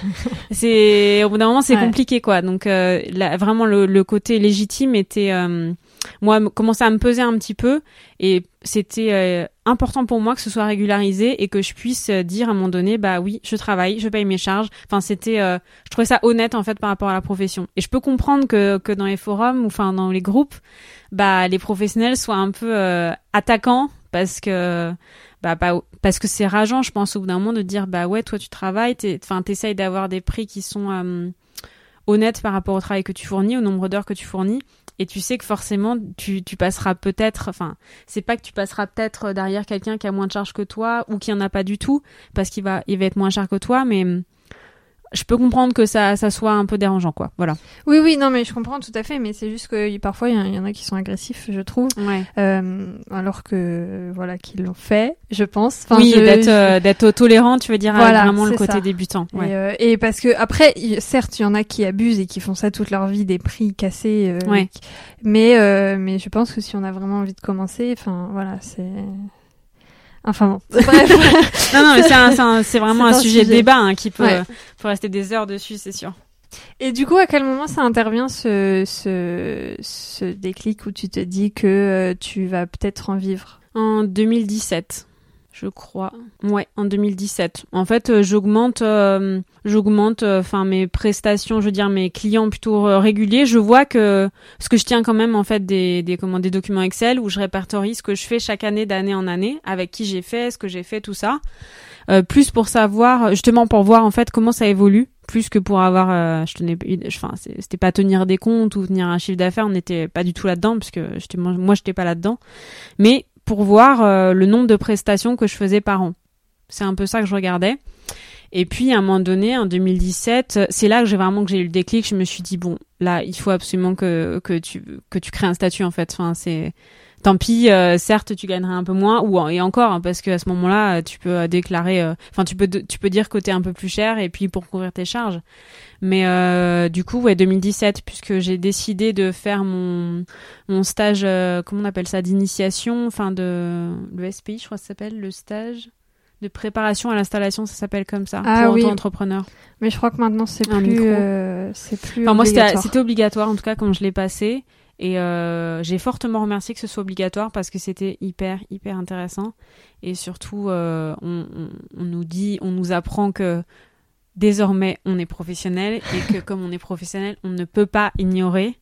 c'est au bout d'un moment c'est compliqué quoi. Donc euh, vraiment le, le, côté légitime était euh, moi commençait à me peser un petit peu et c'était euh, important pour moi que ce soit régularisé et que je puisse euh, dire à un moment donné bah oui je travaille je paye mes charges enfin c'était je trouvais ça honnête en fait par rapport à la profession et je peux comprendre que que dans les forums ou enfin dans les groupes bah les professionnels soient un peu attaquants parce que bah, parce que c'est rageant je pense au bout d'un moment de dire bah ouais toi tu travailles enfin t'essayes d'avoir des prix qui sont honnête par rapport au travail que tu fournis, au nombre d'heures que tu fournis. Et tu sais que forcément, tu, passeras peut-être, enfin, c'est pas que tu passeras peut-être derrière quelqu'un qui a moins de charges que toi ou qui en a pas du tout, parce qu'il va, il va être moins cher que toi, mais je peux comprendre que ça, ça soit un peu dérangeant, quoi. Voilà. Oui, oui, non, mais je comprends tout à fait, mais c'est juste que parfois il y, en a qui sont agressifs, je trouve. Ouais. Euh, alors que voilà, qu'ils l'ont fait, je pense. Enfin, oui, d'être euh, d'être tolérant, tu veux dire voilà, vraiment le côté débutant. Ouais. Et, euh, et, parce que après, certes, il y en a qui abusent et qui font ça toute leur vie, des prix cassés. Euh, ouais. Mais euh, mais je pense que si on a vraiment envie de commencer, enfin voilà, c'est Enfin bon, bref. non, non, mais c'est vraiment un, sujet, de débat hein, qui peut, rester des heures dessus, c'est sûr. Et du coup, à quel moment ça intervient ce, ce, ce déclic où tu te dis que euh, tu vas peut-être en vivre? En 2017 je crois. Ouais, en 2017. En fait, euh, j'augmente, euh, j'augmente, euh, enfin mes prestations, je veux dire mes clients plutôt réguliers. Je vois que parce que je tiens quand même en fait des des comment des documents Excel où je répertorie ce que je fais chaque année d'année en année, avec qui j'ai fait, ce que j'ai fait, tout ça. plus pour savoir, justement pour voir en fait comment ça évolue, plus que pour avoir, je tenais, enfin c'était pas tenir des comptes ou tenir un chiffre d'affaires, on n'était pas du tout là-dedans parce que moi j'étais pas là-dedans, mais pour voir euh, le nombre de prestations que je faisais par an. C'est un peu ça que je regardais. Et puis à un moment donné, en 2017, c'est là que j'ai vraiment que j'ai eu le déclic. Je me suis dit bon, là, il faut absolument que que tu que tu crées un statut en fait. Enfin, c'est tant pis, euh, certes, tu gagnerais un peu moins, ou et encore, hein, parce qu'à ce moment-là, tu peux déclarer, euh, enfin, tu peux tu peux dire que t'es un peu plus cher et puis pour couvrir tes charges. Mais euh, du coup, ouais, 2017, puisque j'ai décidé de faire mon mon stage, comment on appelle ça, d'initiation, enfin de le SPI, je crois que ça s'appelle le stage de préparation à l'installation, ça s'appelle comme ça ah, pour oui. entrepreneur. Mais je crois que maintenant c'est plus, c'est plus. Enfin, moi, c'était obligatoire en tout cas quand je l'ai passé. Et euh, j'ai fortement remercié que ce soit obligatoire parce que c'était hyper, hyper intéressant. Et surtout, euh, on, on, nous dit, on nous apprend que désormais, on est professionnel et que comme on est professionnel, on ne peut pas ignorer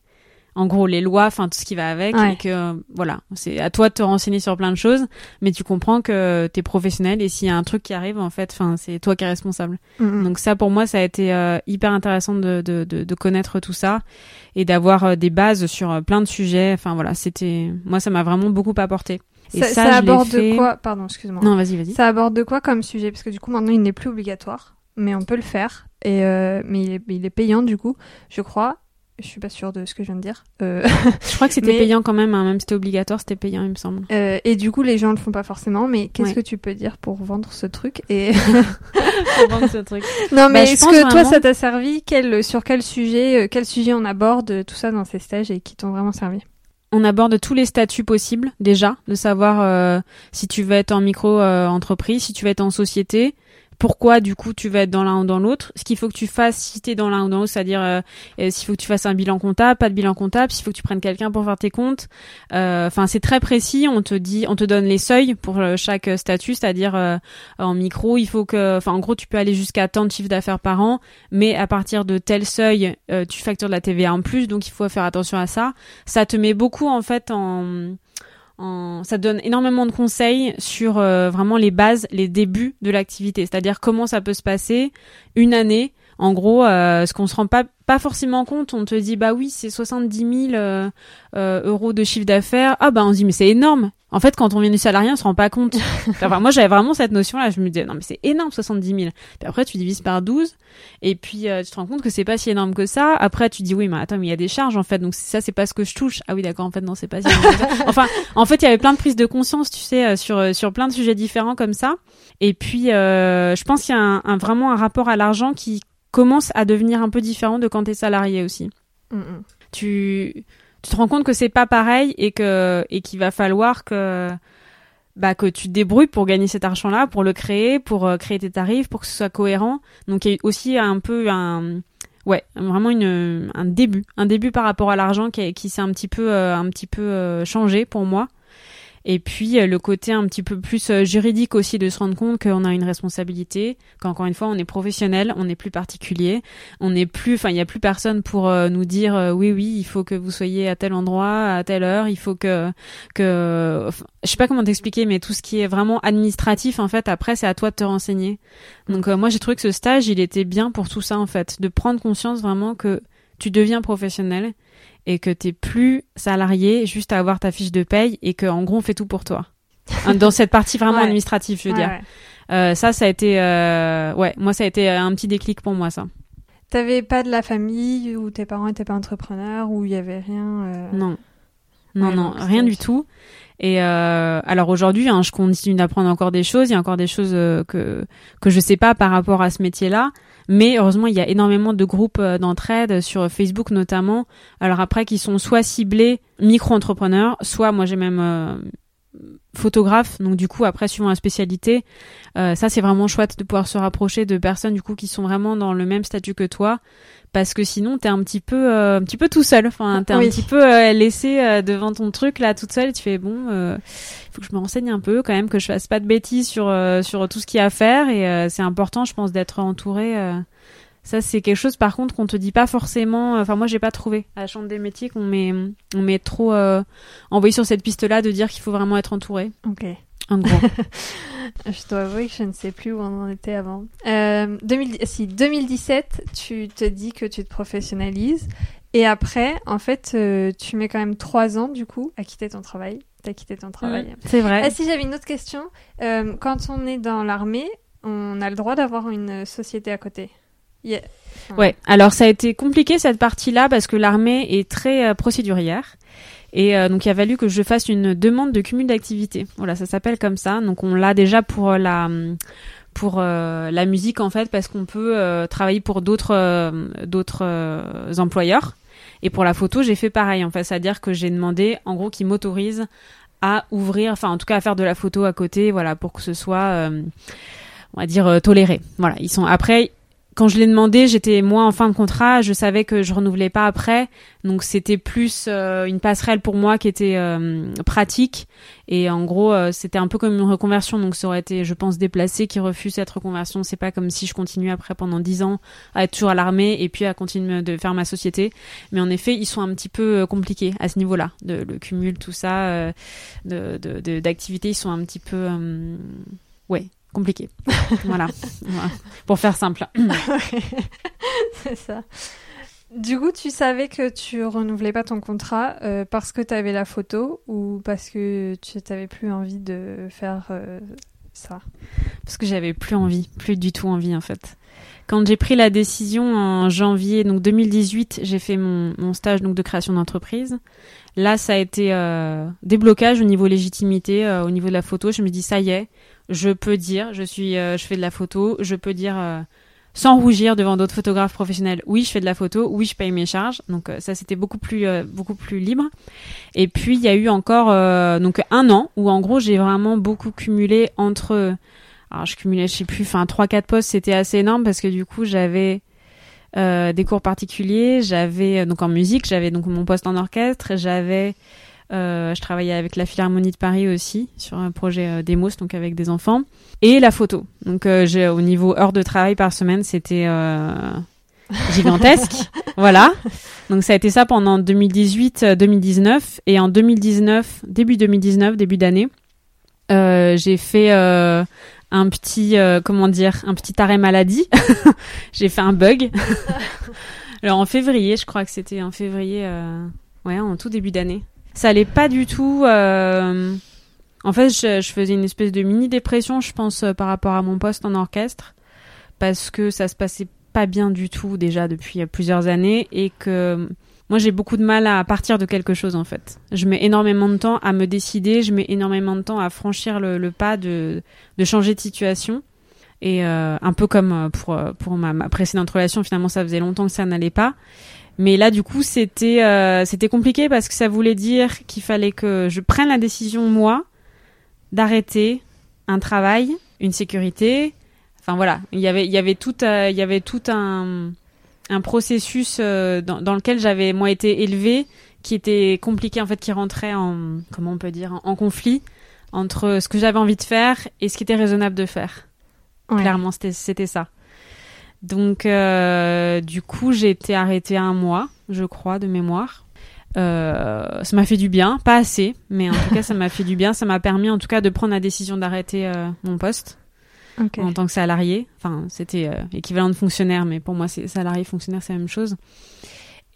en gros les lois, enfin tout ce qui va avec, et que voilà, c'est à toi de te renseigner sur plein de choses, mais tu comprends que t'es professionnel et s'il y a un truc qui arrive, en fait, enfin c'est toi qui es responsable. Mm-hmm. Donc ça pour moi ça a été euh, hyper intéressant de, de, de, de, connaître tout ça et d'avoir euh, des bases sur euh, plein de sujets. Enfin voilà, c'était moi ça m'a vraiment beaucoup apporté. Et ça, ça, aborde de quoi? Pardon, excuse-moi. Non, vas-y, vas-y. Ça aborde de quoi comme sujet? Parce que du coup maintenant il n'est plus obligatoire, mais on peut le faire. Et mais il est, il est payant du coup, je crois je suis pas sûre de ce que je viens de dire. Euh... je crois que c'était payant quand même, hein. même si c'était obligatoire, c'était payant, il me semble. Euh, et du coup, les gens le font pas forcément, mais qu'est-ce que tu peux dire pour vendre ce truc et pour vendre ce truc Non, mais bah, est-ce que toi, ça t'a servi? Quel, Sur quel sujet, euh, quel sujet on aborde tout ça dans ces stages et qui t'ont vraiment servi? On aborde tous les statuts possibles déjà, de savoir euh, si tu veux être en micro-entreprise, si tu veux être en société, pourquoi du coup tu vas être dans l'un ou dans l'autre, ce qu'il faut que tu fasses si tu dans l'un ou dans l'autre, c'est-à-dire euh, s'il faut que tu fasses un bilan comptable, pas de bilan comptable, s'il faut que tu prennes quelqu'un pour faire tes comptes. Euh, enfin, c'est très précis, on te dit on te donne les seuils pour euh, chaque statut, c'est-à-dire en micro, il faut que enfin en gros, tu peux aller jusqu'à tant de chiffre d'affaires par an, mais à partir de tel seuil, tu factures de la TVA en plus, donc il faut faire attention à ça. Ça te met beaucoup en fait en ça donne énormément de conseils sur euh, vraiment les bases, les débuts de l'activité, c'est-à-dire comment ça peut se passer une année. En gros, euh, ce qu'on se rend pas pas forcément compte, on te dit bah oui c'est 70 000 euh, euros de chiffre d'affaires. Ah bah on se dit mais c'est énorme. En fait, quand on vient du salarié, on se rend pas compte. enfin, moi, j'avais vraiment cette notion-là. Je me disais, non, mais c'est énorme, 70 000. Puis après, tu divises par 12. Et puis, euh, tu te rends compte que c'est pas si énorme que ça. Après, tu dis, oui, mais attends, mais il y a des charges, en fait. Donc, ça, c'est pas ce que je touche. Ah oui, d'accord, en fait, non, c'est pas si énorme que ça. Enfin, en fait, il y avait plein de prises de conscience, tu sais, euh, sur, euh, sur plein de sujets différents comme ça. Et puis, je pense qu'il y a un, vraiment un rapport à l'argent qui commence à devenir un peu différent de quand t'es salarié aussi. Mm, mm. Tu, tu te rends compte que c'est pas pareil et que qu'il va falloir que bah que tu te débrouilles pour gagner cet argent-là, pour le créer, pour euh, créer tes tarifs, pour que ce soit cohérent. Donc il y a aussi un peu un ouais vraiment un début, un début par rapport à l'argent qui, qui s'est un petit peu euh, un petit peu euh, changé pour moi. Et puis euh, le côté un petit peu plus euh, juridique aussi de se rendre compte qu'on a une responsabilité, qu'encore une fois on est professionnel, on n'est plus particulier, on n'est plus, enfin il n'y a plus personne pour euh, nous dire oui oui il faut que vous soyez à tel endroit à telle heure, il faut que que je sais pas comment t'expliquer mais tout ce qui est vraiment administratif en fait après c'est à toi de te renseigner. Donc moi j'ai trouvé que ce stage il était bien pour tout ça en fait, de prendre conscience vraiment que tu deviens professionnel et que t'es plus salarié juste à avoir ta fiche de paye et que en gros on fait tout pour toi. Dans cette partie vraiment administrative, je veux dire. Euh, ça, ça a été, euh, ouais, moi ça a été un petit déclic pour moi ça. T'avais pas de la famille où tes parents étaient pas entrepreneurs où il y avait rien. Euh, non, non, non, rien du tout. Et euh, alors aujourd'hui, hein, je continue d'apprendre encore des choses. Il y a encore des choses euh, que que je sais pas par rapport à ce métier-là. Mais heureusement, il y a énormément de groupes euh, d'entraide sur Facebook notamment. Alors après, qui sont soit ciblés micro-entrepreneurs, soit moi j'ai même euh, photographe. Donc du coup, après, suivant la spécialité, euh, ça c'est vraiment chouette de pouvoir se rapprocher de personnes du coup qui sont vraiment dans le même statut que toi parce que sinon t'es un petit peu euh, un petit peu tout seul. Enfin t'es un petit peu euh, laissé euh, devant ton truc là toute seule. Et tu fais bon il faut que je me renseigne un peu quand même que je fasse pas de bêtises sur sur tout ce qu'il y a à faire. Et c'est important je pense d'être entouré ça c'est quelque chose par contre qu'on te dit pas forcément enfin moi j'ai pas trouvé. À la chambre des métiers qu'on met on met trop envoyé sur cette piste là de dire qu'il faut vraiment être entouré. Ok en gros je dois avouer que je ne sais plus où on en était avant. Euh, 2000, si 2017, tu te dis que tu te professionnalises. Et après, en fait, euh, tu mets quand même trois ans, du coup, à quitter ton travail. T'as quitté ton travail. C'est vrai. Ah, si j'avais une autre question. Euh, quand on est dans l'armée, on a le droit d'avoir une société à côté? Yeah. Ouais. Alors ça a été compliqué cette partie-là parce que l'armée est très euh, procédurière. Et euh, donc il a fallu que je fasse une demande de cumul d'activité. Voilà, ça s'appelle comme ça. Donc on l'a déjà pour euh, la pour euh, la musique en fait parce qu'on peut travailler pour d'autres d'autres employeurs. Et pour la photo, j'ai fait pareil en fait, c'est-à-dire que j'ai demandé en gros qu'ils m'autorisent à ouvrir, enfin en tout cas à faire de la photo à côté, voilà, pour que ce soit on va dire toléré. Voilà, ils sont après quand je l'ai demandé, j'étais moi en fin de contrat, je savais que je renouvelais pas après, donc c'était plus euh, une passerelle pour moi qui était euh, pratique. Et en gros euh, c'était un peu comme une reconversion, donc ça aurait été, je pense, déplacé qui refuse cette reconversion. C'est pas comme si je continuais après pendant dix ans à être toujours à l'armée et puis à continuer de faire ma société, mais en effet ils sont un petit peu compliqués à ce niveau-là, de, le cumul, tout ça, de d'activités, ils sont un petit peu, ouais compliqué. voilà. Pour faire simple. c'est ça. Du coup, tu savais que tu renouvelais pas ton contrat euh, parce que tu avais la photo ou parce que tu n'avais plus envie de faire euh, ça? Parce que j'avais plus envie, plus du tout envie en fait. Quand j'ai pris la décision en janvier donc 2018, j'ai fait mon, mon, stage donc de création d'entreprise. Là, ça a été euh, déblocage au niveau légitimité, au niveau de la photo. Je me dis ça y est, je peux dire, je suis, euh, je fais de la photo, je peux dire euh, sans rougir devant d'autres photographes professionnels, oui, je fais de la photo, oui, je paye mes charges. Donc euh, ça, c'était beaucoup plus, beaucoup plus libre. Et puis il y a eu encore donc un an où en gros j'ai vraiment beaucoup cumulé entre, alors je cumulais, je sais plus, enfin trois quatre postes, c'était assez énorme parce que du coup j'avais des cours particuliers, j'avais donc en musique, j'avais donc mon poste en orchestre, j'avais euh, je travaillais avec la Philharmonie de Paris aussi sur un projet euh, Demos, donc avec des enfants, et la photo. Donc euh, j'ai au niveau heures de travail par semaine, c'était euh, gigantesque, voilà. Donc ça a été ça pendant 2018-2019, et en 2019, début 2019, début d'année, j'ai fait un petit, comment dire, un petit arrêt maladie. j'ai fait un bug. Alors en février, je crois que c'était en février, ouais, en tout début d'année ça allait pas du tout. Euh, En fait, je, faisais une espèce de mini dépression, je pense, euh, par rapport à mon poste en orchestre, parce que ça se passait pas bien du tout déjà depuis plusieurs années et que moi j'ai beaucoup de mal à partir de quelque chose en fait. Je mets énormément de temps à me décider, je mets énormément de temps à franchir le, pas de, changer de situation. Et euh, un peu comme euh, pour, euh, ma, précédente relation, finalement ça faisait longtemps que ça n'allait pas. Mais là du coup c'était euh, c'était compliqué parce que ça voulait dire qu'il fallait que je prenne la décision moi d'arrêter un travail, une sécurité. Enfin voilà, il y avait il y avait tout euh, il y avait tout un un processus euh, dans, dans, lequel j'avais moi été élevée qui était compliqué en fait qui rentrait en comment on peut dire en, en conflit entre ce que j'avais envie de faire et ce qui était raisonnable de faire. Ouais. Clairement c'était c'était ça. Donc euh, du coup j'ai été arrêtée un mois je crois de mémoire. Euh, ça m'a fait du bien, pas assez, mais en tout cas ça m'a fait du bien. Ça m'a permis en tout cas de prendre la décision d'arrêter euh, mon poste okay. en tant que salarié. Enfin, c'était équivalent de fonctionnaire, mais pour moi, c'est salarié, fonctionnaire, c'est la même chose.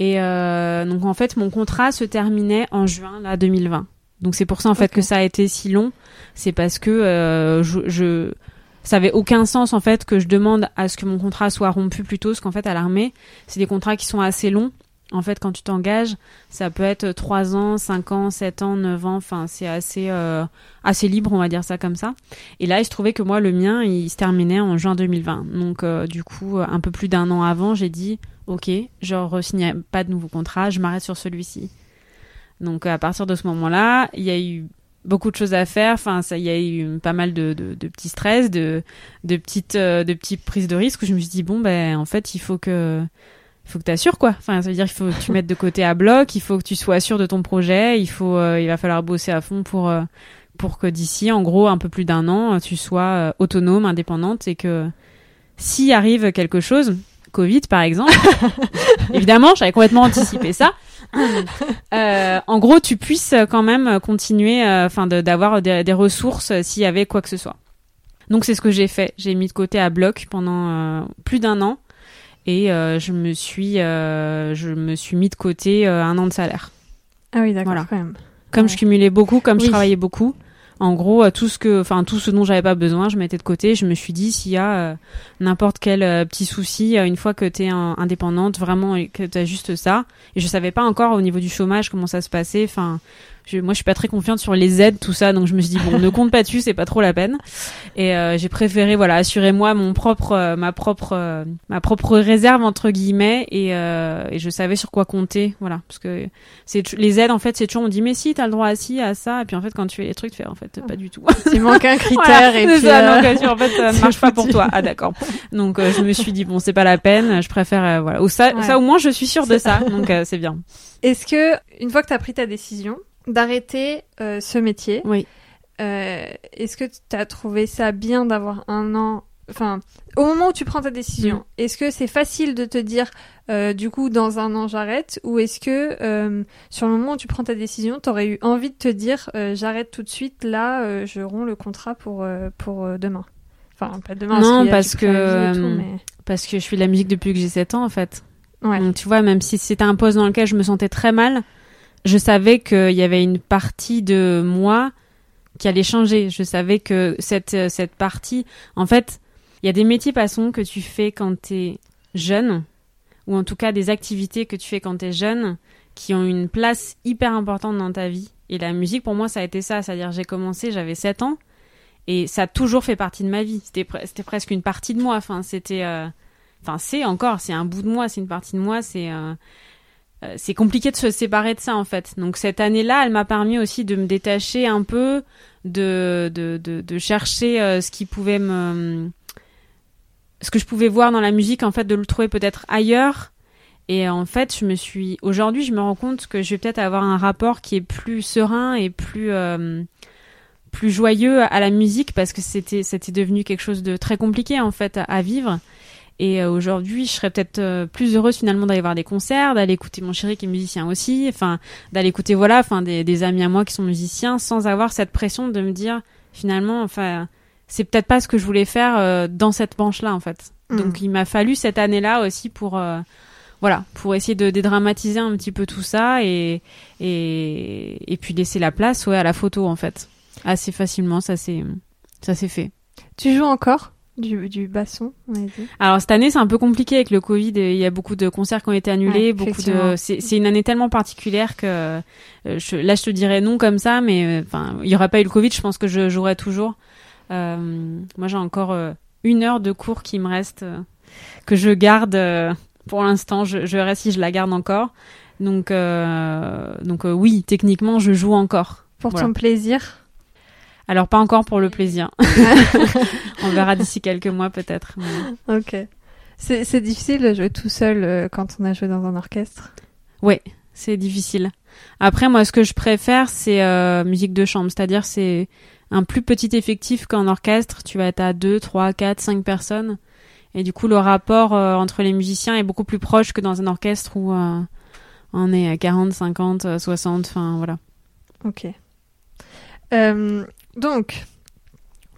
Et donc, en fait, mon contrat se terminait en juin là, 2020. Donc, c'est pour ça, en fait, okay. que ça a été si long. C'est parce que je, je, ça avait aucun sens, en fait, que je demande à ce que mon contrat soit rompu plus tôt, parce qu'en fait, à l'armée, c'est des contrats qui sont assez longs. En fait, quand tu t'engages, ça peut être 3 ans, 5 ans, 7 ans, 9 ans, enfin, c'est assez, euh, assez libre, on va dire ça comme ça. Et là, il se trouvait que moi, le mien, il se terminait en juin 2020. Donc, euh, du coup, un peu plus d'un an avant, j'ai dit, OK, je re-signe pas de nouveau contrat, je m'arrête sur celui-ci. Donc, à partir de ce moment-là, il y a eu beaucoup de choses à faire. Enfin, ça, il y a eu pas mal de, de, de petits stress, de, de petites, euh, de petites prises de risque où je me suis dit, bon, ben, en fait, il faut que, il faut que tu assures quoi. Enfin, ça veut dire qu'il faut que tu mettes de côté à bloc, il faut que tu sois sûr de ton projet, il faut, euh, il va falloir bosser à fond pour euh, pour que d'ici, en gros, un peu plus d'un an, tu sois autonome, indépendante et que s'il arrive quelque chose, Covid par exemple, évidemment, j'avais complètement anticipé ça. Euh, en gros, tu puisses quand même continuer, enfin, d'avoir des, des, ressources s'il y avait quoi que ce soit. Donc c'est ce que j'ai fait. J'ai mis de côté à bloc pendant plus d'un an et euh, je me suis euh, je me suis mis de côté euh, un an de salaire. Ah oui, d'accord voilà. quand même. Comme ouais. je cumulais beaucoup, comme oui. je travaillais beaucoup, en gros tout ce que enfin tout ce dont j'avais pas besoin, je mettais de côté, je me suis dit s'il y a n'importe quel petit souci une fois que tu es indépendante, vraiment que tu as juste ça. Et je savais pas encore au niveau du chômage comment ça se passait, enfin je, moi je suis pas très confiante sur les aides tout ça donc je me suis dit bon ne compte pas dessus c'est pas trop la peine. Et euh, j'ai préféré voilà assurer moi mon propre euh, ma propre euh, ma propre réserve entre guillemets et, euh, et je savais sur quoi compter voilà. Parce que c'est les aides en fait c'est toujours on dit mais si t'as le droit à ci à ça et puis en fait quand tu fais les trucs tu fais en fait pas du tout. Il manque un critère voilà, et puis ça, donc, en fait ça ne marche pas pour toi. ah d'accord. Donc je me suis dit bon c'est pas la peine je préfère voilà. Ou ça ouais. ça au moins je suis sûre de ça. donc c'est bien. Est-ce que une fois que tu as pris ta décision d'arrêter euh, ce métier. Oui. Euh, Est-ce que tu as trouvé ça bien d'avoir un an Enfin, au moment où tu prends ta décision, mm. est-ce que c'est facile de te dire, euh, du coup, dans un an, j'arrête? Ou est-ce que, euh, sur le moment où tu prends ta décision, tu aurais eu envie de te dire, euh, j'arrête tout de suite, là, je romps le contrat pour, pour demain? Enfin, pas demain. Non, parce que, tout, mais... parce que je suis de la musique depuis que j'ai 7 ans, en fait. Ouais. Donc, tu vois, même si c'était un poste dans lequel je me sentais très mal, je savais qu'il y avait une partie de moi qui allait changer. Je savais que cette, cette partie, en fait, il y a des métiers passons que tu fais quand tu es jeune, ou en tout cas des activités que tu fais quand tu es jeune, qui ont une place hyper importante dans ta vie. Et la musique, pour moi, ça a été ça. C'est-à-dire, j'ai commencé, j'avais 7 ans, et ça a toujours fait partie de ma vie. C'était, c'était presque une partie de moi. Enfin, c'était, euh... enfin, c'est encore, c'est un bout de moi, c'est une partie de moi, c'est, euh c'est compliqué de se séparer de ça en fait. Donc cette année-là, elle m'a permis aussi de me détacher un peu, de de, de, chercher euh, ce qui pouvait me, ce que je pouvais voir dans la musique en fait, de le trouver peut-être ailleurs. Et en fait, je me suis aujourd'hui, je me rends compte que je vais peut-être avoir un rapport qui est plus serein et plus euh, plus joyeux à la musique parce que c'était devenu quelque chose de très compliqué en fait à vivre. Et euh, aujourd'hui, je serais peut-être euh, plus heureuse finalement d'aller voir des concerts, d'aller écouter mon chéri qui est musicien aussi, enfin d'aller écouter voilà, enfin des, des, amis à moi qui sont musiciens, sans avoir cette pression de me dire finalement, enfin c'est peut-être pas ce que je voulais faire euh, dans cette branche-là en fait. Mmh. Donc il m'a fallu cette année-là aussi pour euh, voilà, pour essayer de dédramatiser un petit peu tout ça et et, et puis laisser la place ouais à la photo en fait. assez facilement, ça s'est ça s'est fait. Tu joues encore? Du, du basson. Alors cette année c'est un peu compliqué avec le Covid. Il y a beaucoup de concerts qui ont été annulés, Ouais, beaucoup de. C'est une année tellement particulière que euh, je, là je te dirais non comme ça, mais euh, enfin il y aurait pas eu le Covid, je pense que je jouerais toujours. Euh, moi j'ai encore euh, une heure de cours qui me reste euh, que je garde pour l'instant. Je, je verrai si je la garde encore. Donc donc oui techniquement je joue encore. Pour Voilà. ton plaisir Alors pas encore pour le plaisir. On verra d'ici quelques mois peut-être. mais- Ok. C'est difficile de jouer tout seul euh, quand on a joué dans un orchestre? Ouais, c'est difficile. Après, moi, ce que je préfère, c'est euh, musique de chambre, c'est-à-dire c'est un plus petit effectif qu'en orchestre. Tu vas être à 2, 3, 4, 5 personnes. Et du coup, le rapport euh, entre les musiciens est beaucoup plus proche que dans un orchestre où on est à 40, 50, euh, 60, enfin voilà. Ok. Donc,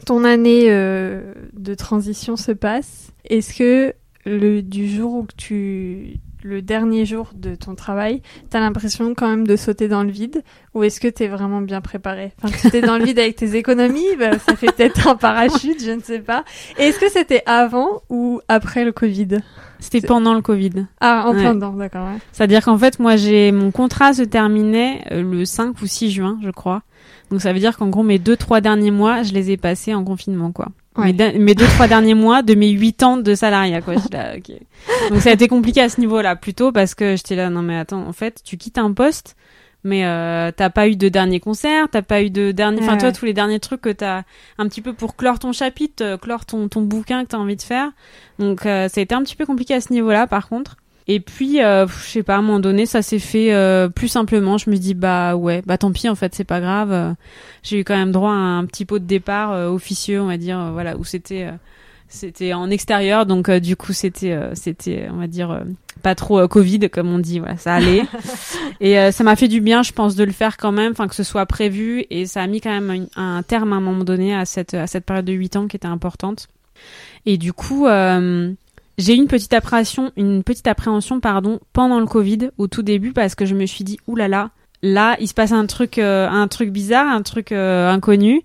ton année euh, de transition se passe. Est-ce que le du jour où tu le dernier jour de ton travail, t'as l'impression quand même de sauter dans le vide ou est-ce que t'es vraiment bien préparé? Enfin, tu t'es dans le vide avec tes économies, bah, ça fait peut-être un parachute, je ne sais pas. Est-ce que c'était avant ou après le Covid? C'était pendant le Covid. Ah, en Ouais. plein dedans, d'accord. Ouais. C'est-à-dire qu'en fait, moi, j'ai mon contrat se terminait euh, le 5 ou 6 juin, je crois. Donc ça veut dire qu'en gros, mes deux, trois derniers mois, je les ai passés en confinement, quoi. Ouais. Mes, mes deux, trois derniers mois de mes huit ans de salariat, quoi. Là. Donc ça a été compliqué à ce niveau-là, plutôt parce que j'étais là, non mais attends, en fait, tu quittes un poste, mais euh, t'as pas eu de dernier concert, t'as pas eu de dernier, enfin Ouais, toi, ouais. tous les derniers trucs que t'as un petit peu pour clore ton chapitre, euh, clore ton, ton bouquin que t'as envie de faire. Donc euh, ça a été un petit peu compliqué à ce niveau-là, par contre. Et puis, euh, je sais pas, à un moment donné, ça s'est fait euh, plus simplement. Je me dis, bah ouais, bah tant pis, en fait, c'est pas grave. Euh, J'ai eu quand même droit à un petit pot de départ euh, officieux, on va dire, euh, voilà, où c'était euh, c'était en extérieur, donc euh, du coup, c'était euh, c'était, on va dire, euh, pas trop Covid, comme on dit, voilà, ça allait. et euh, ça m'a fait du bien, je pense, de le faire quand même, enfin que ce soit prévu, et ça a mis quand même un terme à un moment donné à cette à cette période de 8 ans qui était importante. Et du coup. euh, j'ai eu une petite appréhension, une petite appréhension pardon, pendant le Covid au tout début parce que je me suis dit oulala, là là, là il se passe un truc euh, un truc bizarre, un truc euh, inconnu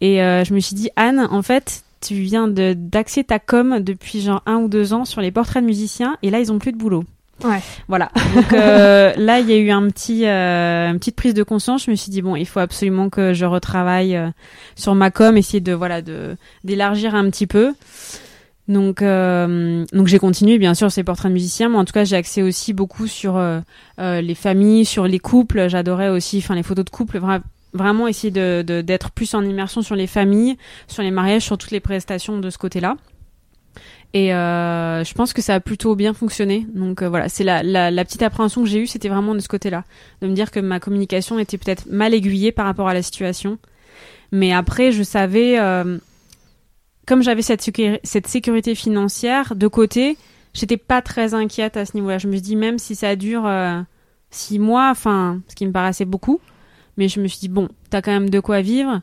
et euh, je me suis dit Anne, en fait, tu viens de d'axer ta com depuis genre un ou deux ans sur les portraits de musiciens et là ils ont plus de boulot. Ouais. Voilà. Donc euh, là, il y a eu un petit, euh, une petite prise de conscience. Je me suis dit bon, il faut absolument que je retravaille euh, sur ma com, essayer de voilà de d'élargir un petit peu. Donc, euh, donc j'ai continué bien sûr ces portraits de musiciens, mais en tout cas j'ai axé aussi beaucoup sur euh, euh, les familles, sur les couples. J'adorais aussi, enfin les photos de couples, vra- vraiment essayer de de- d'être plus en immersion sur les familles, sur les mariages, sur toutes les prestations de ce côté-là. Et je pense que ça a plutôt bien fonctionné. Donc voilà, c'est la, la, petite appréhension que j'ai eue, c'était vraiment de ce côté-là, de me dire que ma communication était peut-être mal aiguillée par rapport à la situation. Mais après, je savais, comme j'avais cette, sécu- cette sécurité financière de côté, j'étais pas très inquiète à ce niveau-là. Je me suis dit, même si ça dure euh, six mois, enfin, ce qui me paraissait beaucoup, mais je me suis dit, bon, t'as quand même de quoi vivre.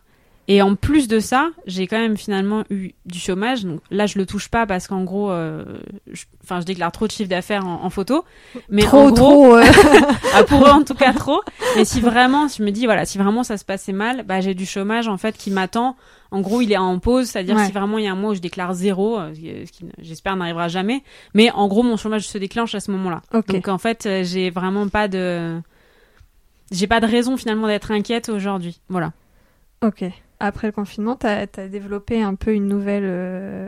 Et en plus de ça, j'ai quand même finalement eu du chômage. Donc là, je le touche pas parce qu'en gros, euh, je, enfin, je déclare trop de chiffre d'affaires en, en photo. Mais trop, en gros, trop. euh, ah, pour eux en tout cas trop. Mais si vraiment, je me dis voilà, si vraiment ça se passait mal, bah j'ai du chômage en fait qui m'attend. En gros, il est en pause, c'est-à-dire Ouais. si vraiment il y a un mois où je déclare zéro, euh, ce qui j'espère n'arrivera jamais. Mais en gros, mon chômage se déclenche à ce moment-là. Ok. Donc en fait, euh, j'ai vraiment pas de, j'ai pas de raison finalement d'être inquiète aujourd'hui. Voilà. Ok. Après le confinement, tu as, développé un peu une nouvelle euh,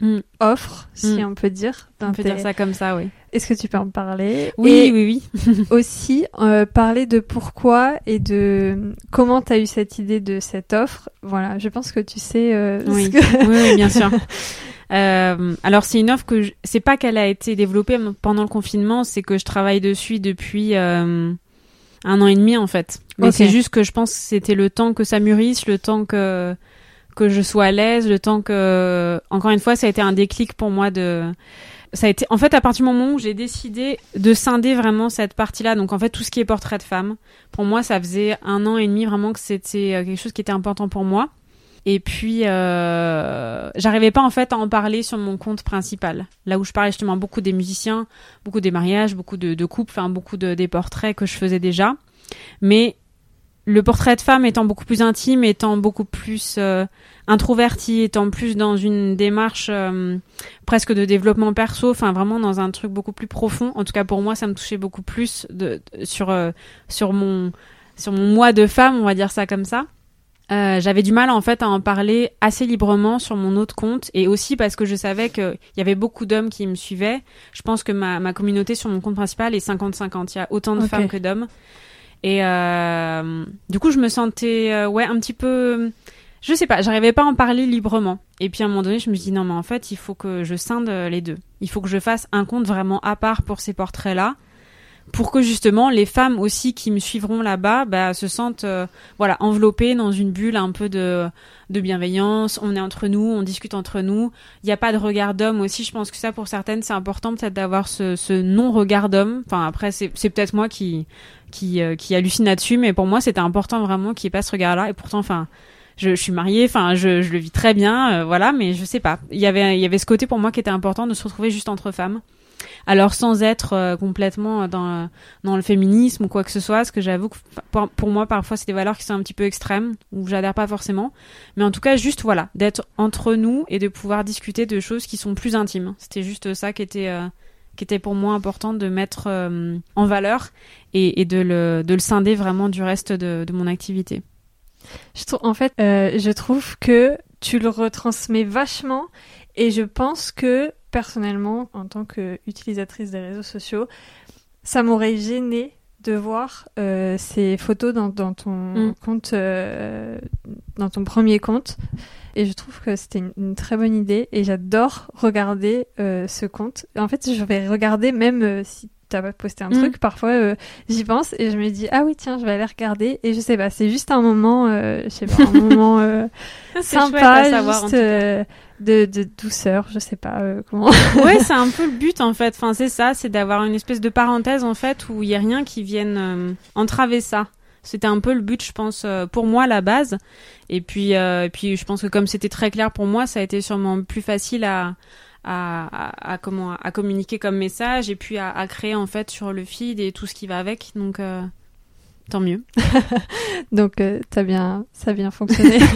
Mm. offre, si Mm. on peut dire. On peut dire ça comme ça, oui. Est-ce que tu peux en parler? Oui, Et oui, oui. aussi euh, parler de pourquoi et de comment tu as eu cette idée de cette offre? Voilà, je pense que tu sais euh, Oui. que- oui, oui, bien sûr. Euh, alors c'est une offre que je... c'est pas qu'elle a été développée pendant le confinement, c'est que je travaille dessus depuis euh, un an et demi en fait. Mais c'est juste que je pense que c'était le temps que ça mûrisse, le temps que que je sois à l'aise, le temps que encore une fois ça a été un déclic pour moi de ça a été en fait à partir du moment où j'ai décidé de scinder vraiment cette partie-là donc en fait tout ce qui est portrait de femme pour moi ça faisait un an et demi vraiment que c'était euh, quelque chose qui était important pour moi et puis, euh, j'arrivais pas en fait à en parler sur mon compte principal. Là où je parlais justement beaucoup des musiciens, beaucoup des mariages, beaucoup de, couples, enfin beaucoup de, des portraits que je faisais déjà. Mais le portrait de femme étant beaucoup plus intime, étant beaucoup plus euh, introverti, étant plus dans une démarche euh, presque de développement perso, enfin vraiment dans un truc beaucoup plus profond. En tout cas pour moi, ça me touchait beaucoup plus de, sur euh, sur mon sur mon moi de femme, on va dire ça comme ça. Euh, j'avais du mal en fait à en parler assez librement sur mon autre compte et aussi parce que je savais qu'il y avait beaucoup d'hommes qui me suivaient. Je pense que ma, ma communauté sur mon compte principal est 50-50. Il y a autant de femmes que d'hommes. Et euh, du coup, je me sentais euh, ouais un petit peu, je sais pas, j'arrivais pas à en parler librement. Et puis à un moment donné, je me suis dit non mais en fait, il faut que je scinde les deux. Il faut que je fasse un compte vraiment à part pour ces portraits-là, pour que justement les femmes aussi qui me suivront là-bas, bah, se sentent euh, voilà enveloppées dans une bulle un peu de de bienveillance. On est entre nous, on discute entre nous. Il n'y a pas de regard d'homme aussi. Je pense que ça pour certaines c'est important peut-être d'avoir ce, non regard d'homme. Enfin après c'est peut-être moi qui qui, euh, qui hallucine là-dessus, mais pour moi c'était important vraiment qu'il n'y ait pas ce regard-là. Et pourtant, enfin, je, suis mariée, enfin, je, je le vis très bien, euh, voilà, mais je sais pas. Il y avait, il y avait ce côté pour moi qui était important de se retrouver juste entre femmes. Alors sans être euh, complètement dans dans le féminisme ou quoi que ce soit, parce que j'avoue que pour, pour moi parfois c'est des valeurs qui sont un petit peu extrêmes où j'adhère pas forcément, mais en tout cas juste voilà d'être entre nous et de pouvoir discuter de choses qui sont plus intimes. C'était juste ça qui était euh, qui était pour moi important de mettre euh, en valeur et, et de, le, de le scinder vraiment du reste de, de mon activité. Je trouve, en fait, euh, je trouve que tu le retransmets vachement et je pense que personnellement, en tant qu'utilisatrice des réseaux sociaux, ça m'aurait gêné de voir euh, ces photos dans, dans ton Mm. compte, euh, dans ton premier compte. Et je trouve que c'était une, une très bonne idée et j'adore regarder euh, ce compte. En fait, je vais regarder même si t'as pas posté un Mm. truc. Parfois, euh, j'y pense et je me dis ah oui tiens, je vais aller regarder. Et je sais pas, c'est juste un moment, euh, je sais pas, un moment euh, sympa, juste euh, de, de douceur. Je sais pas euh, comment. ouais, c'est un peu le but en fait. Enfin, c'est ça, c'est d'avoir une espèce de parenthèse en fait où il y a rien qui vienne euh, entraver ça. C'était un peu le but, je pense, pour moi à la base. Et puis, euh, et puis, je pense que comme c'était très clair pour moi, ça a été sûrement plus facile à à, comment à communiquer comme message et puis à, à créer en fait sur le feed et tout ce qui va avec. Donc, euh, tant mieux. Donc euh, bien, ça a bien fonctionné.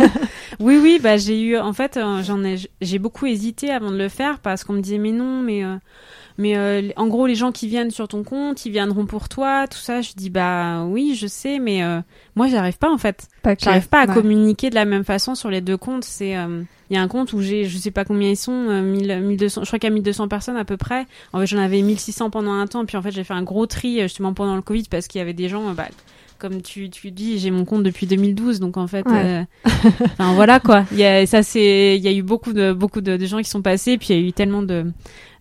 Oui, oui, bah j'ai eu, en fait, euh, j'en ai, j'ai beaucoup hésité avant de le faire parce qu'on me disait mais non, mais mais euh, en gros les gens qui viennent sur ton compte, ils viendront pour toi, tout ça. Je dis bah oui, je sais, mais euh, moi j'arrive pas en fait. J'arrive pas à Ouais. communiquer de la même façon sur les deux comptes. C'est euh, il y a un compte où j'ai je sais pas combien ils sont, euh, 1000, 1200, je crois qu'il y a 1200 personnes à peu près. En fait, j'en avais 1600 pendant un temps, puis en fait j'ai fait un gros tri euh, justement pendant le Covid parce qu'il y avait des gens. euh, bah, comme tu, tu dis, j'ai mon compte depuis 2012, donc en fait, Ouais. euh, enfin voilà quoi. Il y a ça c'est, il y a eu beaucoup de beaucoup de, de gens qui sont passés, puis il y a eu tellement de,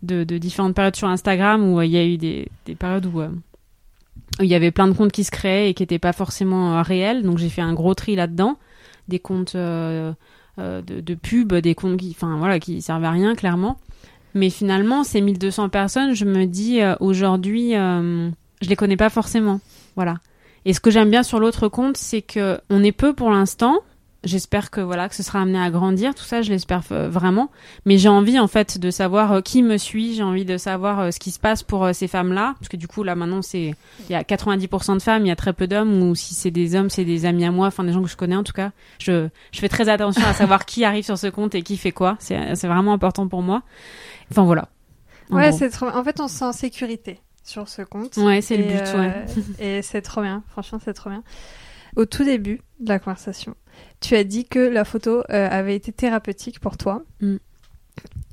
de différentes périodes sur Instagram où euh, il y a eu des des périodes où euh, où il y avait plein de comptes qui se créaient et qui n'étaient pas forcément euh, réels. Donc j'ai fait un gros tri là-dedans, des comptes de, pub, des comptes qui, enfin voilà, qui servaient à rien clairement. Mais finalement, ces 1200 personnes, je me dis aujourd'hui, je les connais pas forcément. Voilà. Et ce que j'aime bien sur l'autre compte, c'est que on est peu pour l'instant. J'espère que voilà que ce sera amené à grandir, tout ça, je l'espère vraiment. Mais j'ai envie en fait de savoir euh, qui me suit, j'ai envie de savoir euh, ce qui se passe pour euh, ces femmes-là, parce que du coup là maintenant c'est il y a 90% de femmes, il y a très peu d'hommes, ou si c'est des hommes, c'est des amis à moi, enfin des gens que je connais en tout cas. Je je fais très attention à savoir qui arrive sur ce compte et qui fait quoi. C'est c'est vraiment important pour moi. Enfin voilà. En Ouais, c'est trop. En fait, on se sent en sécurité sur ce compte. ouais, c'est le but. Ouais. et c'est trop bien. Franchement, c'est trop bien. Au tout début de la conversation, tu as dit que la photo euh, avait été thérapeutique pour toi. Mm.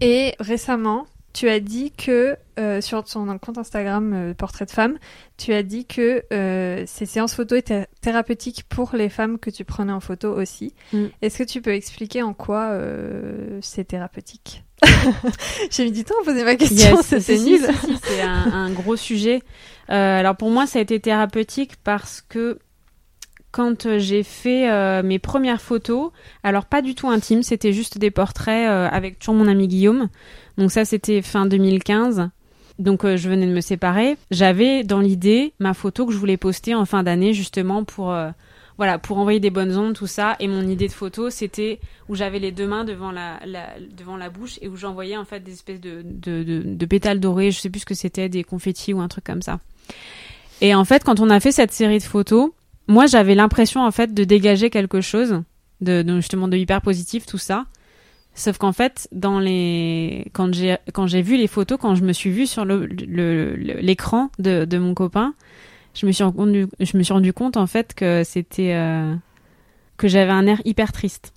Et récemment, tu as dit que euh, sur ton compte Instagram euh, Portrait de femme, tu as dit que euh, ces séances photo étaient thérapeutiques pour les femmes que tu prenais en photo aussi. Mm. Est-ce que tu peux expliquer en quoi c'est thérapeutique? J'ai mis du temps à poser ma question, Yes, c'était si, si, nul. si, si, c'est un, un gros sujet. Alors pour moi, ça a été thérapeutique parce que quand euh, j'ai fait euh, mes premières photos, alors pas du tout intimes, c'était juste des portraits euh, avec toujours mon ami Guillaume. Donc ça, c'était fin 2015. Donc je venais de me séparer. J'avais dans l'idée ma photo que je voulais poster en fin d'année justement pour voilà pour envoyer des bonnes ondes tout ça. Et mon idée de photo c'était où j'avais les deux mains devant la, la- devant la bouche et où j'envoyais en fait des espèces de, de, de, de pétales dorés. Je sais plus ce que c'était, des confettis ou un truc comme ça. Et en fait, quand on a fait cette série de photos, moi j'avais l'impression en fait de dégager quelque chose de, de justement de hyper positif tout ça. Sauf qu'en fait dans les quand j'ai quand j'ai vu les photos quand je me suis vue sur le l'écran de, de mon copain je me suis rendu je me suis rendu compte en fait que c'était euh, que j'avais un air hyper triste.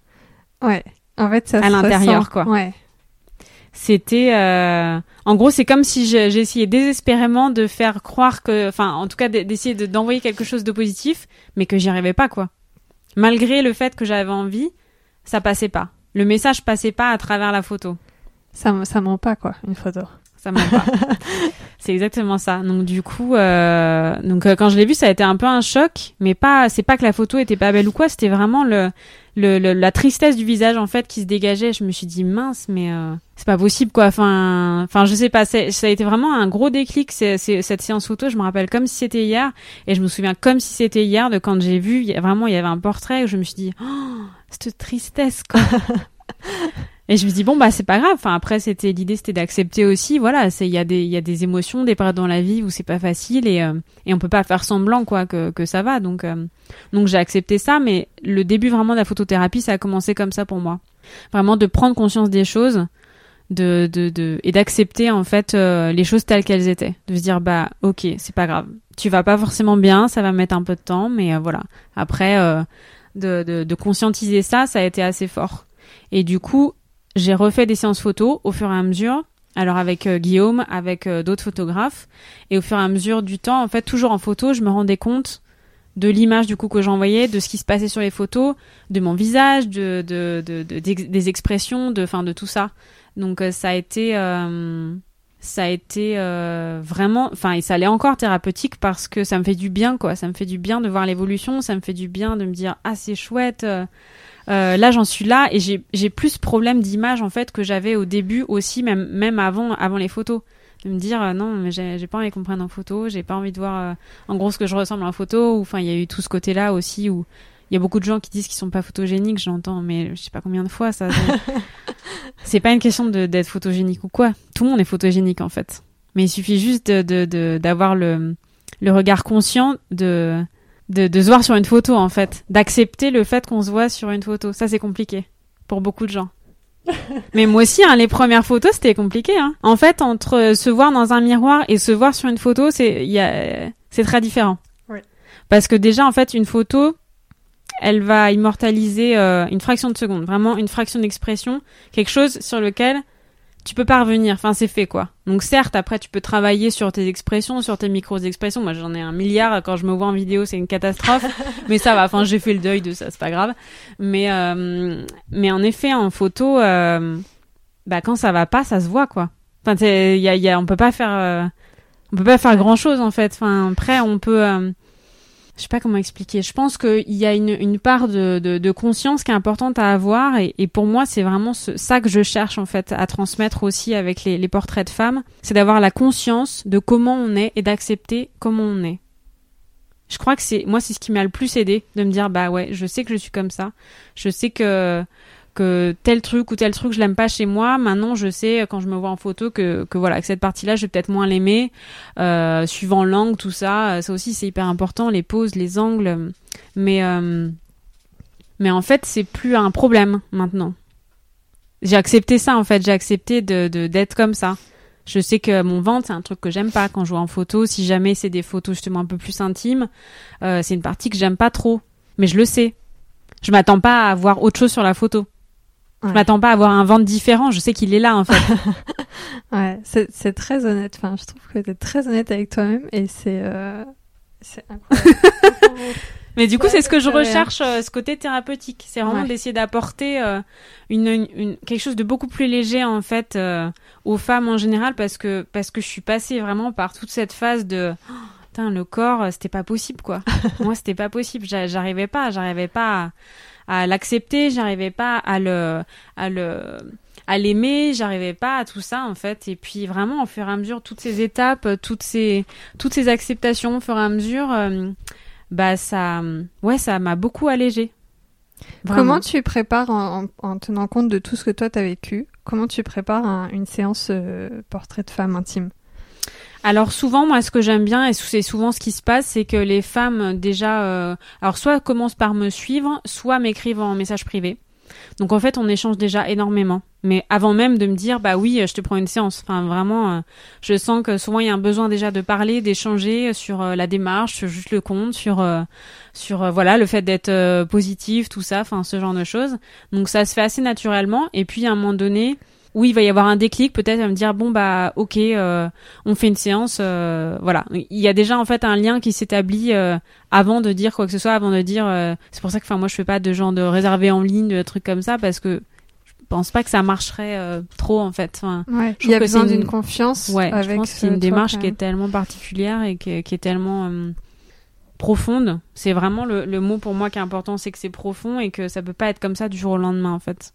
Ouais. En fait ça à l'intérieur quoi. Ouais c'était euh... en gros c'est comme si essayé désespérément de faire croire que enfin en tout cas d'essayer d'envoyer quelque chose de positif mais que j'y arrivais pas quoi. Malgré le fait que j'avais envie ça passait pas. Le message passait pas à travers la photo. Ça ça ment pas quoi une photo ça c'est exactement ça donc du coup euh... donc euh, quand je l'ai vu ça a été un peu un choc mais pas c'est pas que la photo était pas belle ou quoi c'était vraiment le le, la tristesse du visage en fait qui se dégageait. Je me suis dit mince, mais euh, c'est pas possible quoi. Enfin, enfin, je sais pas. Ça a été vraiment un gros déclic c'est, cette séance photo. Je me rappelle comme si c'était hier, et je me souviens comme si c'était hier de quand j'ai vu. vraiment, il y avait un portrait où je me suis dit, oh, cette tristesse quoi. Et je me dis bon bah c'est pas grave. Enfin après c'était l'idée c'était d'accepter aussi. Voilà, c'est il y a des il y a des émotions, des périodes dans la vie où c'est pas facile et euh, et on peut pas faire semblant quoi que que ça va. Donc euh, donc j'ai accepté ça. Mais le début vraiment de la photothérapie ça a commencé comme ça pour moi. Vraiment de prendre conscience des choses, de de, de et d'accepter en fait euh, les choses telles qu'elles étaient. De se dire bah ok c'est pas grave. Tu vas pas forcément bien, ça va mettre un peu de temps, mais voilà. Après de, de de conscientiser ça, ça a été assez fort. Et du coup, j'ai refait des séances photos au fur et à mesure. Alors avec euh, Guillaume, avec euh, d'autres photographes, et au fur et à mesure du temps, en fait, toujours en photo, je me rendais compte de l'image du coup que j'envoyais, de ce qui se passait sur les photos, de mon visage, de, de, de, des expressions, de, fin, de tout ça. Donc euh, ça a été, ça a été vraiment, enfin, et ça allait encore thérapeutique parce que ça me fait du bien, quoi. Ça me fait du bien de voir l'évolution, ça me fait du bien de me dire ah c'est chouette. Euh, là, j'en suis là et j'ai plus problème d'image en fait que j'avais au début aussi, même même avant avant les photos. De me dire euh, non, mais j'ai pas envie qu'on prenne en photo, j'ai pas envie de voir euh, en gros ce que je ressemble en photo. Ou enfin, il y a eu tout ce côté-là aussi où il y a beaucoup de gens qui disent qu'ils sont pas photogéniques, j'entends, mais je sais pas combien de fois ça. c'est pas une question d'être photogénique ou quoi. Tout le monde est photogénique en fait. Mais il suffit juste de d'avoir le le regard conscient de de, de se voir sur une photo en fait, d'accepter le fait qu'on se voit sur une photo. Ça c'est compliqué pour beaucoup de gens. Mais moi aussi, hein, les premières photos, c'était compliqué. Hein. En fait, entre se voir dans un miroir et se voir sur une photo, c'est très différent. Oui. Parce que déjà, en fait, une photo, elle va immortaliser euh, une fraction de seconde, vraiment une fraction d'expression, quelque chose sur lequel tu peux pas revenir. Enfin, c'est fait, quoi. Donc, certes, après, tu peux travailler sur tes expressions, sur tes micro-expressions. Moi, j'en ai un milliard. Quand je me vois en vidéo, c'est une catastrophe. mais ça va. Enfin, j'ai fait le deuil de ça. C'est pas grave. Mais, euh, mais en effet, en photo, euh, bah, quand ça va pas, ça se voit, quoi. Enfin, y a, y a, on peut pas faire, euh, on peut pas faire grand chose, en fait. Enfin, après, on peut, je sais pas comment expliquer. Je pense qu'il y a une, une part de, de, conscience qui est importante à avoir et, et pour moi c'est vraiment ça que je cherche en fait à transmettre aussi avec les, les portraits de femmes, c'est d'avoir la conscience de comment on est et d'accepter comment on est. Je crois que c'est moi c'est ce qui m'a le plus aidé de me dire bah ouais je sais que je suis comme ça, je sais que que tel truc ou tel truc je l'aime pas chez moi. Maintenant je sais quand je me vois en photo que, que voilà que cette partie là je vais peut-être moins l'aimer. Euh, suivant l'angle tout ça ça aussi c'est hyper important les poses les angles. Mais euh, mais en fait c'est plus un problème maintenant. J'ai accepté ça en fait. J'ai accepté de d'être comme ça. Je sais que mon ventre c'est un truc que j'aime pas. Quand je vois en photo si jamais c'est des photos justement un peu plus intimes euh, c'est une partie que j'aime pas trop. Mais je le sais. Je m'attends pas à voir autre chose sur la photo je m'attends pas à avoir un ventre différent. Je sais qu'il est là, en fait. ouais, c'est très honnête. Enfin, je trouve que tu es très honnête avec toi-même et c'est euh, incroyable. Mais du coup, c'est ce que je recherche, euh, ce côté thérapeutique. C'est vraiment d'essayer d'apporter euh, une, une, quelque chose de beaucoup plus léger, en fait, euh, aux femmes en général, parce que, parce que je suis passée vraiment par toute cette phase de... Oh, putain, le corps, c'était pas possible, quoi. Moi, c'était pas possible. J'arrivais pas, j'arrivais pas à à l'accepter, j'arrivais pas à le, à le, à l'aimer, j'arrivais pas à tout ça en fait. Et puis vraiment, au fur et à mesure, toutes ces étapes, toutes ces, toutes ces acceptations, au fur et à mesure, euh, bah ça, ouais, ça m'a beaucoup allégé. Comment tu prépares en, en, tenant compte de tout ce que toi t'as vécu? Comment tu prépares une séance euh, portrait de femme intime? Alors souvent, moi, ce que j'aime bien, et c'est souvent ce qui se passe, c'est que les femmes déjà, euh, alors soit commencent par me suivre, soit m'écrivent en message privé. Donc en fait, on échange déjà énormément. Mais avant même de me dire, bah oui, je te prends une séance. Enfin, vraiment, euh, je sens que souvent il y a un besoin déjà de parler, d'échanger sur euh, la démarche, sur juste le compte, sur euh, sur voilà le fait d'être positif, tout ça, enfin ce genre de choses. Donc ça se fait assez naturellement. Et puis à un moment donné, oui, il va y avoir un déclic, peut-être à me dire bon bah ok, euh, on fait une séance, euh, voilà. Il y a déjà en fait un lien qui s'établit euh, avant de dire quoi que ce soit, avant de dire. c'est pour ça que enfin moi je fais pas de genre de réservé en ligne, de trucs comme ça parce que je pense pas que ça marcherait trop en fait. Enfin, ouais, il y a besoin d'une confiance. Ouais, je pense que c'est une démarche qui est tellement particulière et qui, qui est tellement profonde. C'est vraiment le, le, mot pour moi qui est important, c'est que c'est profond et que ça peut pas être comme ça du jour au lendemain en fait.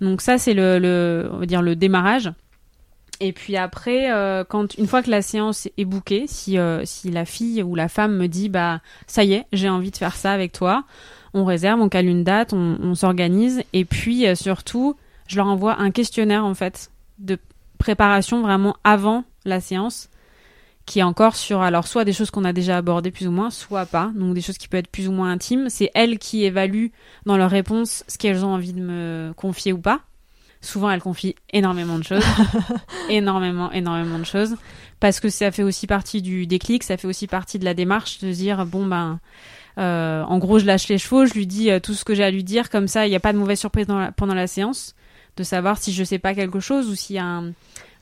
Donc ça c'est le, on va dire le démarrage. Et puis après, euh, quand une fois que la séance est bookée, si euh, si la fille ou la femme me dit bah ça y est, j'ai envie de faire ça avec toi, on réserve, on cale une date, on, s'organise et puis euh, surtout, je leur envoie un questionnaire en fait de préparation vraiment avant la séance qui est encore sur alors soit des choses qu'on a déjà abordées plus ou moins, soit pas, donc des choses qui peuvent être plus ou moins intimes. C'est elles qui évaluent dans leur réponse ce qu'elles ont envie de me confier ou pas. Souvent, elles confient énormément de choses, énormément, énormément de choses, parce que ça fait aussi partie du déclic, ça fait aussi partie de la démarche de dire bon ben, euh, en gros, je lâche les chevaux, je lui dis euh, tout ce que j'ai à lui dire, comme ça, il n'y a pas de mauvaise surprise pendant la séance, de savoir si je sais pas quelque chose ou s'il y a un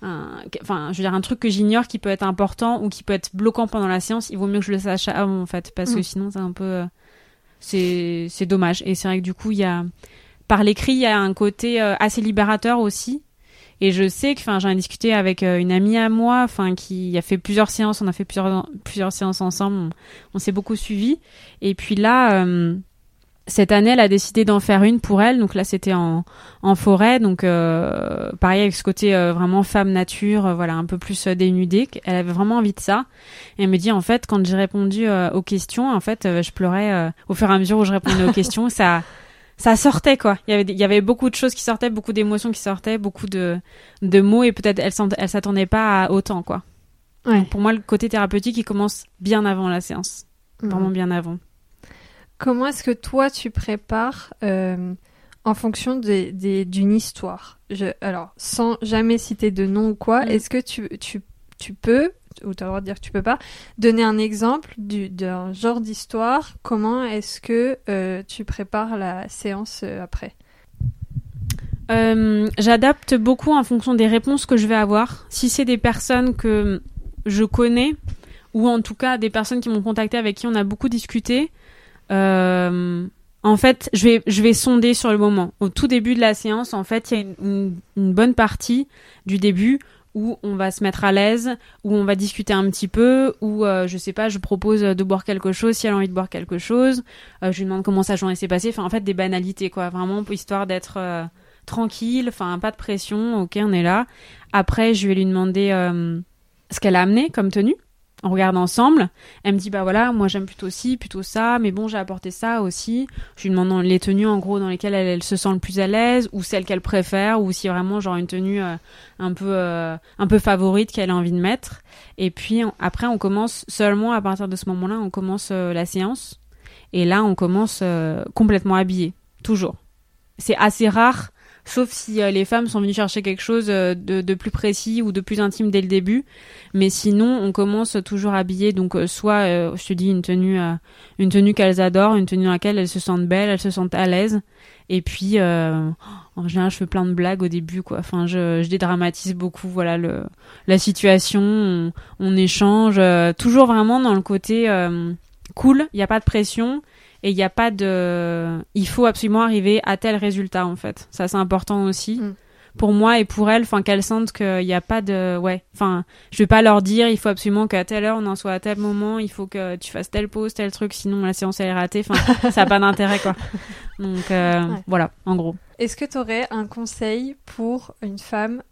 enfin, je veux dire, un truc que j'ignore qui peut être important ou qui peut être bloquant pendant la séance, il vaut mieux que je le sache avant, en fait, parce que mm. sinon, c'est un peu, euh, c'est, c'est dommage. Et c'est vrai que du coup, il y a, par l'écrit, il y a un côté euh, assez libérateur aussi. Et je sais que, enfin, j'en ai discuté avec euh, une amie à moi, enfin, qui a fait plusieurs séances, on a fait plusieurs, plusieurs séances ensemble, on, on s'est beaucoup suivis. Et puis là, cette année, elle a décidé d'en faire une pour elle. Donc là, c'était en, en forêt. Donc euh, pareil avec ce côté euh, vraiment femme nature, euh, voilà, un peu plus dénudée. Elle avait vraiment envie de ça. Et elle me dit en fait, quand j'ai répondu aux questions, en fait, je pleurais au fur et à mesure où je répondais aux questions. Ça, ça sortait quoi. Il y avait, il y avait beaucoup de choses qui sortaient, beaucoup d'émotions qui sortaient, beaucoup de, de mots et peut-être elle, elle s'attendait pas à autant quoi. Ouais. pour moi, le côté thérapeutique, il commence bien avant la séance, vraiment bien avant. Comment est-ce que toi tu prépares euh, en fonction d'une histoire? Alors, sans jamais citer de nom ou quoi, mm. est-ce que tu, tu, tu peux, ou tu as le droit de dire que tu peux pas, donner un exemple d'un genre d'histoire? Comment est-ce que euh, tu prépares la séance euh, après? J'adapte beaucoup en fonction des réponses que je vais avoir. Si c'est des personnes que je connais, ou en tout cas des personnes qui m'ont contacté avec qui on a beaucoup discuté, en fait, je vais, je vais sonder sur le moment. Au tout début de la séance, en fait, il y a une, une, bonne partie du début où on va se mettre à l'aise, où on va discuter un petit peu, où euh, je sais pas, je propose de boire quelque chose si elle a envie de boire quelque chose, euh, je lui demande comment sa journée s'est passée, enfin en fait des banalités quoi, vraiment histoire d'être euh, tranquille, enfin pas de pression, ok on est là. Après je vais lui demander ce qu'elle a amené comme tenue, on regarde ensemble. Elle me dit bah voilà, moi j'aime plutôt ci, plutôt ça, mais bon j'ai apporté ça aussi. Je lui demande les tenues en gros dans lesquelles elle, se sent le plus à l'aise ou celles qu'elle préfère ou si vraiment genre une tenue euh, un peu euh, un peu favorite qu'elle a envie de mettre. Et puis après on commence seulement à partir de ce moment-là on commence euh, la séance et là on commence complètement habillé toujours. C'est assez rare sauf si euh, les femmes sont venues chercher quelque chose euh, de, plus précis ou de plus intime dès le début. Mais sinon, on commence toujours habillée, donc euh, soit, je te dis, une tenue, une tenue qu'elles adorent, une tenue dans laquelle elles se sentent belles, elles se sentent à l'aise. Et puis, en général, je fais plein de blagues au début, quoi. Enfin, je, je dédramatise beaucoup, voilà, le, la situation, on, on échange, toujours vraiment dans le côté cool, il n'y a pas de pression et il n'y a pas de il faut absolument arriver à tel résultat en fait. Ça c'est important aussi. Mm. pour moi et pour elles enfin qu'elles sentent qu'il n'y a pas de ouais. Enfin je vais pas leur dire il faut absolument qu'à telle heure on en soit à tel moment il faut que tu fasses telle pause tel truc sinon la séance elle est ratée. Enfin ça n'a pas d'intérêt quoi. Donc euh, voilà en gros. Est-ce que tu aurais un conseil pour une femme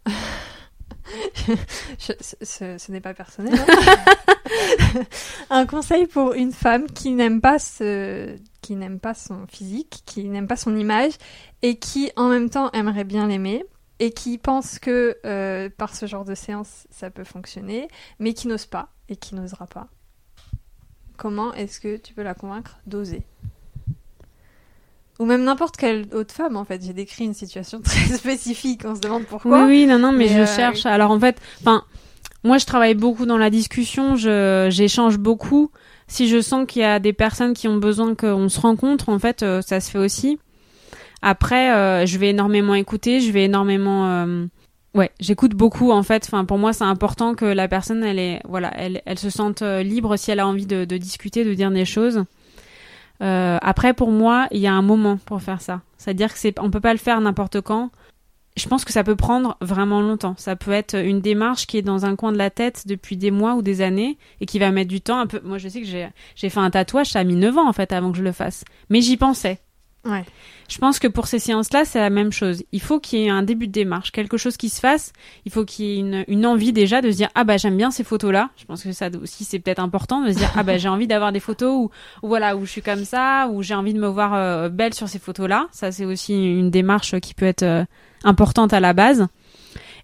ce, n'est pas personnel. Hein. un conseil pour une femme qui n'aime pas ce, qui n'aime pas son physique, qui n'aime pas son image et qui en même temps aimerait bien l'aimer. et qui pensent que euh, par ce genre de séance, ça peut fonctionner, mais qui n'ose pas et qui n'osera pas. Comment est-ce que tu peux la convaincre d'oser? Ou même n'importe quelle autre femme, en fait. J'ai décrit une situation très spécifique. On se demande pourquoi. Oui, oui, non, non, mais, je euh, cherche. Alors, en fait, enfin, moi, je travaille beaucoup dans la discussion. Je, j'échange beaucoup. Si je sens qu'il y a des personnes qui ont besoin qu'on se rencontre, en fait, euh, ça se fait aussi. Après, euh, je vais énormément écouter, je vais énormément, ouais, j'écoute beaucoup en fait. Enfin, pour moi, c'est important que la personne, elle est, voilà, elle, elle se sente libre si elle a envie de, de discuter, de dire des choses. Euh, après, pour moi, il y a un moment pour faire ça. C'est-à-dire que c'est, on peut pas le faire n'importe quand. Je pense que ça peut prendre vraiment longtemps. Ça peut être une démarche qui est dans un coin de la tête depuis des mois ou des années et qui va mettre du temps. Un peu. Moi, je sais que j'ai, j'ai fait un tatouage, ça a mis 9 ans en fait avant que je le fasse. Mais j'y pensais. Ouais. Je pense que pour ces séances-là, c'est la même chose. Il faut qu'il y ait un début de démarche, quelque chose qui se fasse. Il faut qu'il y ait une, une, envie déjà de se dire ah bah j'aime bien ces photos-là. Je pense que ça aussi c'est peut-être important de se dire ah bah j'ai envie d'avoir des photos où, voilà où je suis comme ça, où j'ai envie de me voir euh, belle sur ces photos-là. Ça c'est aussi une démarche qui peut être euh, importante à la base.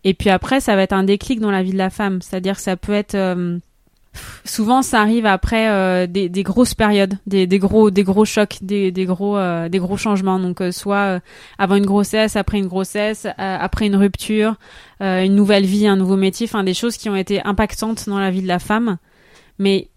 Et puis après, ça va être un déclic dans la vie de la femme. C'est-à-dire que ça peut être euh, souvent ça arrive après euh, des, des, grosses périodes, des, des, gros des gros chocs, des, des gros euh, des gros changements. Donc euh, soit avant une grossesse, après une grossesse, après une rupture, une nouvelle vie, un nouveau métier, enfin des choses qui ont été impactantes dans la vie de la femme. Mais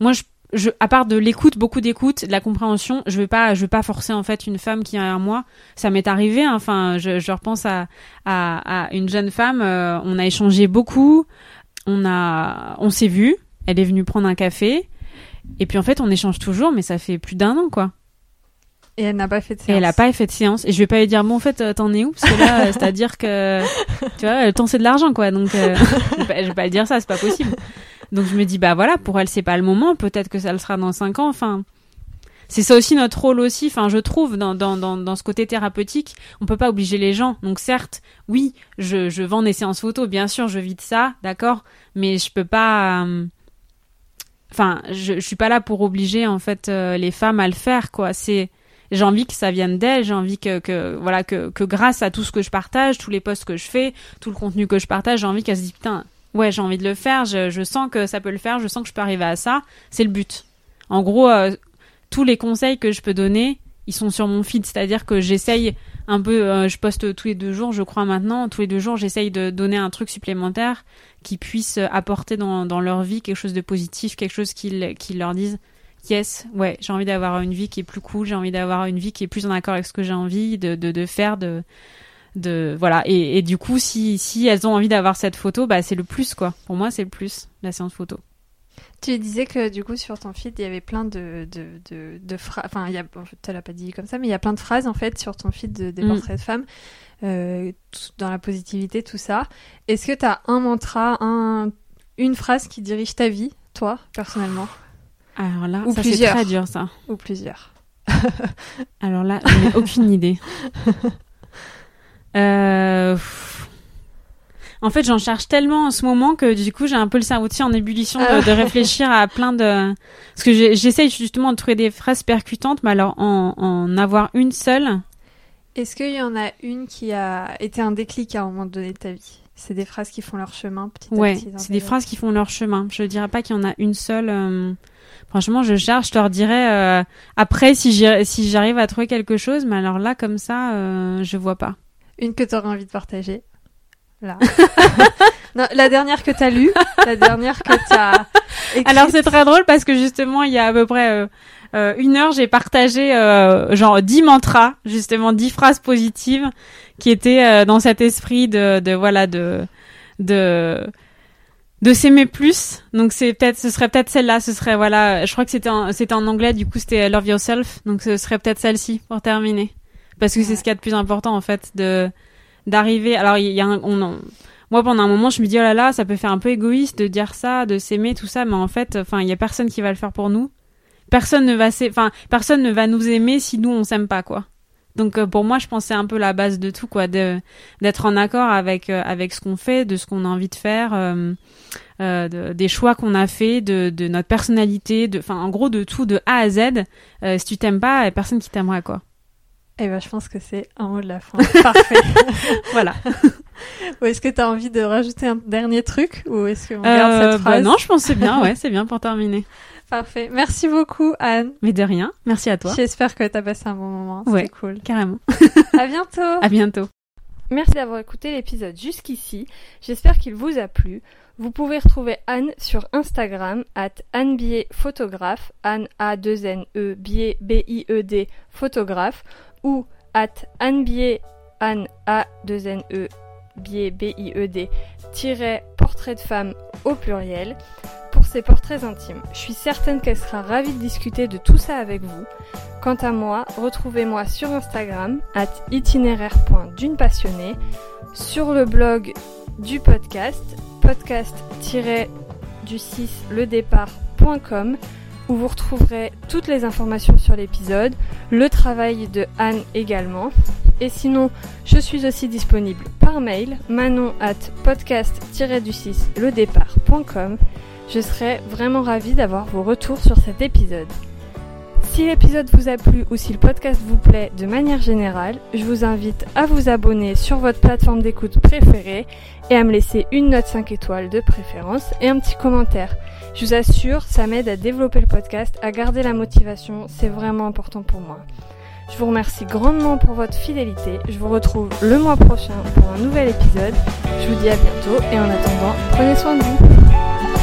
moi je je, à part de l'écoute, beaucoup d'écoute, de la compréhension, je vais pas, je vais pas forcer en fait une femme qui a un mois. Ça m'est arrivé. Hein, enfin, je, je repense à, à, à, une jeune femme. on a échangé beaucoup on a, on s'est vu. Elle est venue prendre un café. Et puis en fait, on échange toujours, mais ça fait plus d'un an, quoi. Et elle n'a pas fait de séance. Et elle n'a pas fait de séance. Et je vais pas lui dire, bon, en fait, euh, t'en es où? Parce que là, c'est-à-dire que, tu vois, le temps c'est de l'argent, quoi. Donc, euh, je, vais pas, lui dire ça, c'est pas possible. Donc je me dis, bah voilà, pour elle, c'est pas le moment. Peut-être que ça le sera dans cinq ans. Enfin, c'est ça aussi notre rôle aussi. Enfin, je trouve dans, dans, dans, dans, ce côté thérapeutique, on peut pas obliger les gens. Donc certes, oui, je, je vends des séances photos, bien sûr, je vis de ça, d'accord, mais je peux pas. Euh, enfin, je, je suis pas là pour obliger en fait euh, les femmes à le faire, quoi. C'est j'ai envie que ça vienne d'elles, j'ai envie que, que voilà que, que grâce à tout ce que je partage, tous les posts que je fais, tout le contenu que je partage, j'ai envie qu'elle se dise putain, ouais, j'ai envie de le faire, je, je sens que ça peut le faire, je sens que je peux arriver à ça, c'est le but. En gros, euh, tous les conseils que je peux donner, ils sont sur mon feed, c'est-à-dire que j'essaye un peu, euh, je poste tous les deux jours, je crois maintenant, tous les deux jours, j'essaye de donner un truc supplémentaire qui puisse apporter dans, leur vie quelque chose de positif, quelque chose qui, qui leur dise yes, ouais, j'ai envie d'avoir une vie qui est plus cool, j'ai envie d'avoir une vie qui est plus en accord avec ce que j'ai envie de, de, de, faire, de, voilà. Et, et du coup, si, si elles ont envie d'avoir cette photo, bah c'est le plus quoi. Pour moi, c'est le plus la séance photo. Tu disais que du coup sur ton feed il y avait plein de, de, de, de phrases, enfin il y a, tu l'as pas dit comme ça, mais il y a plein de phrases en fait sur ton feed de, des mm. portraits de femmes, euh, dans la positivité, tout ça. Est-ce que tu as un mantra, un, une phrase qui dirige ta vie, toi, personnellement? Alors là, Ou ça c'est très dur ça. Ou plusieurs. Alors là, je n'ai aucune idée. Euh... En fait, j'en cherche tellement en ce moment que du coup, j'ai un peu le cerveau en ébullition de, ah. de, réfléchir à plein de. Parce que j'essaye justement de trouver des phrases percutantes, mais alors en, en avoir une seule. Est-ce qu'il y en a une qui a été un déclic à un moment donné de ta vie? C'est des phrases qui font leur chemin petit à ouais, petit. Ouais, c'est des phrases qui font leur chemin. Je dirais pas qu'il y en a une seule. Euh, franchement, je cherche, je leur dirais euh, après si j'arrive à trouver quelque chose, mais alors là, comme ça, euh, je vois pas. Une que tu aurais envie de partager Là. non, la dernière que t'as lue, la dernière que t'as. Alors c'est très drôle parce que justement il y a à peu près euh, euh une heure j'ai partagé euh, genre dix mantras, justement dix phrases positives qui étaient dans cet esprit de, de voilà de de de s'aimer plus. Donc c'est peut-être ce serait peut-être celle-là, ce serait voilà, je crois que c'était c'était en anglais du coup c'était love yourself. Donc ce serait peut-être celle-ci pour terminer parce que c'est ce qu'il y a de plus important en fait de d'arriver. Alors il y a un, on, moi pendant un moment je me dis oh là là ça peut faire un peu égoïste de dire ça, de s'aimer tout ça, mais en fait enfin il y a personne qui va le faire pour nous. Personne ne va enfin personne ne va nous aimer si nous on s'aime pas quoi. Donc euh, pour moi je pense c'est un peu la base de tout quoi, d'être en accord avec euh, avec ce qu'on fait, de ce qu'on a envie de faire. Euh, des choix qu'on a fait, de, de notre personnalité, de, enfin en gros de tout, de A à Z. si tu t'aimes pas, personne qui t'aimera quoi. Eh ben, je pense que c'est un mot de la fin. Parfait. voilà. ou est-ce que tu as envie de rajouter un dernier truc ou est-ce qu'on garde cette Euh, bah phrase non, je pense que c'est bien, ouais, c'est bien pour terminer. Parfait. Merci beaucoup, Anne. Mais de rien, merci à toi. J'espère que tu as passé un bon moment. C'était Ouais. cool. Carrément. À bientôt. À bientôt. Merci d'avoir écouté l'épisode jusqu'ici. J'espère qu'il vous a plu. Vous pouvez retrouver Anne sur Instagram at Anne Biet photographe, Anne A 2 N E Biet B I E D photographe ou at Anne Biet Anne A 2 N E Biet B I E D tiret portrait de femme au pluriel pour ses portraits intimes. Je suis certaine qu'elle sera ravie de discuter de tout ça avec vous. Quant à moi, retrouvez-moi sur Instagram at itinéraire.d'une passionnée, sur le blog du podcast, podcast-du6 le départ.com où vous retrouverez toutes les informations sur l'épisode, le travail de Anne également. Et sinon, je suis aussi disponible par mail manon at podcast-du6 le départ.com. Je serai vraiment ravie d'avoir vos retours sur cet épisode. Si l'épisode vous a plu ou si le podcast vous plaît de manière générale, je vous invite à vous abonner sur votre plateforme d'écoute préférée et à me laisser une note 5 étoiles de préférence et un petit commentaire. Je vous assure, ça m'aide à développer le podcast, à garder la motivation, c'est vraiment important pour moi. Je vous remercie grandement pour votre fidélité. Je vous retrouve le mois prochain pour un nouvel épisode. Je vous dis à bientôt et en attendant, prenez soin de vous.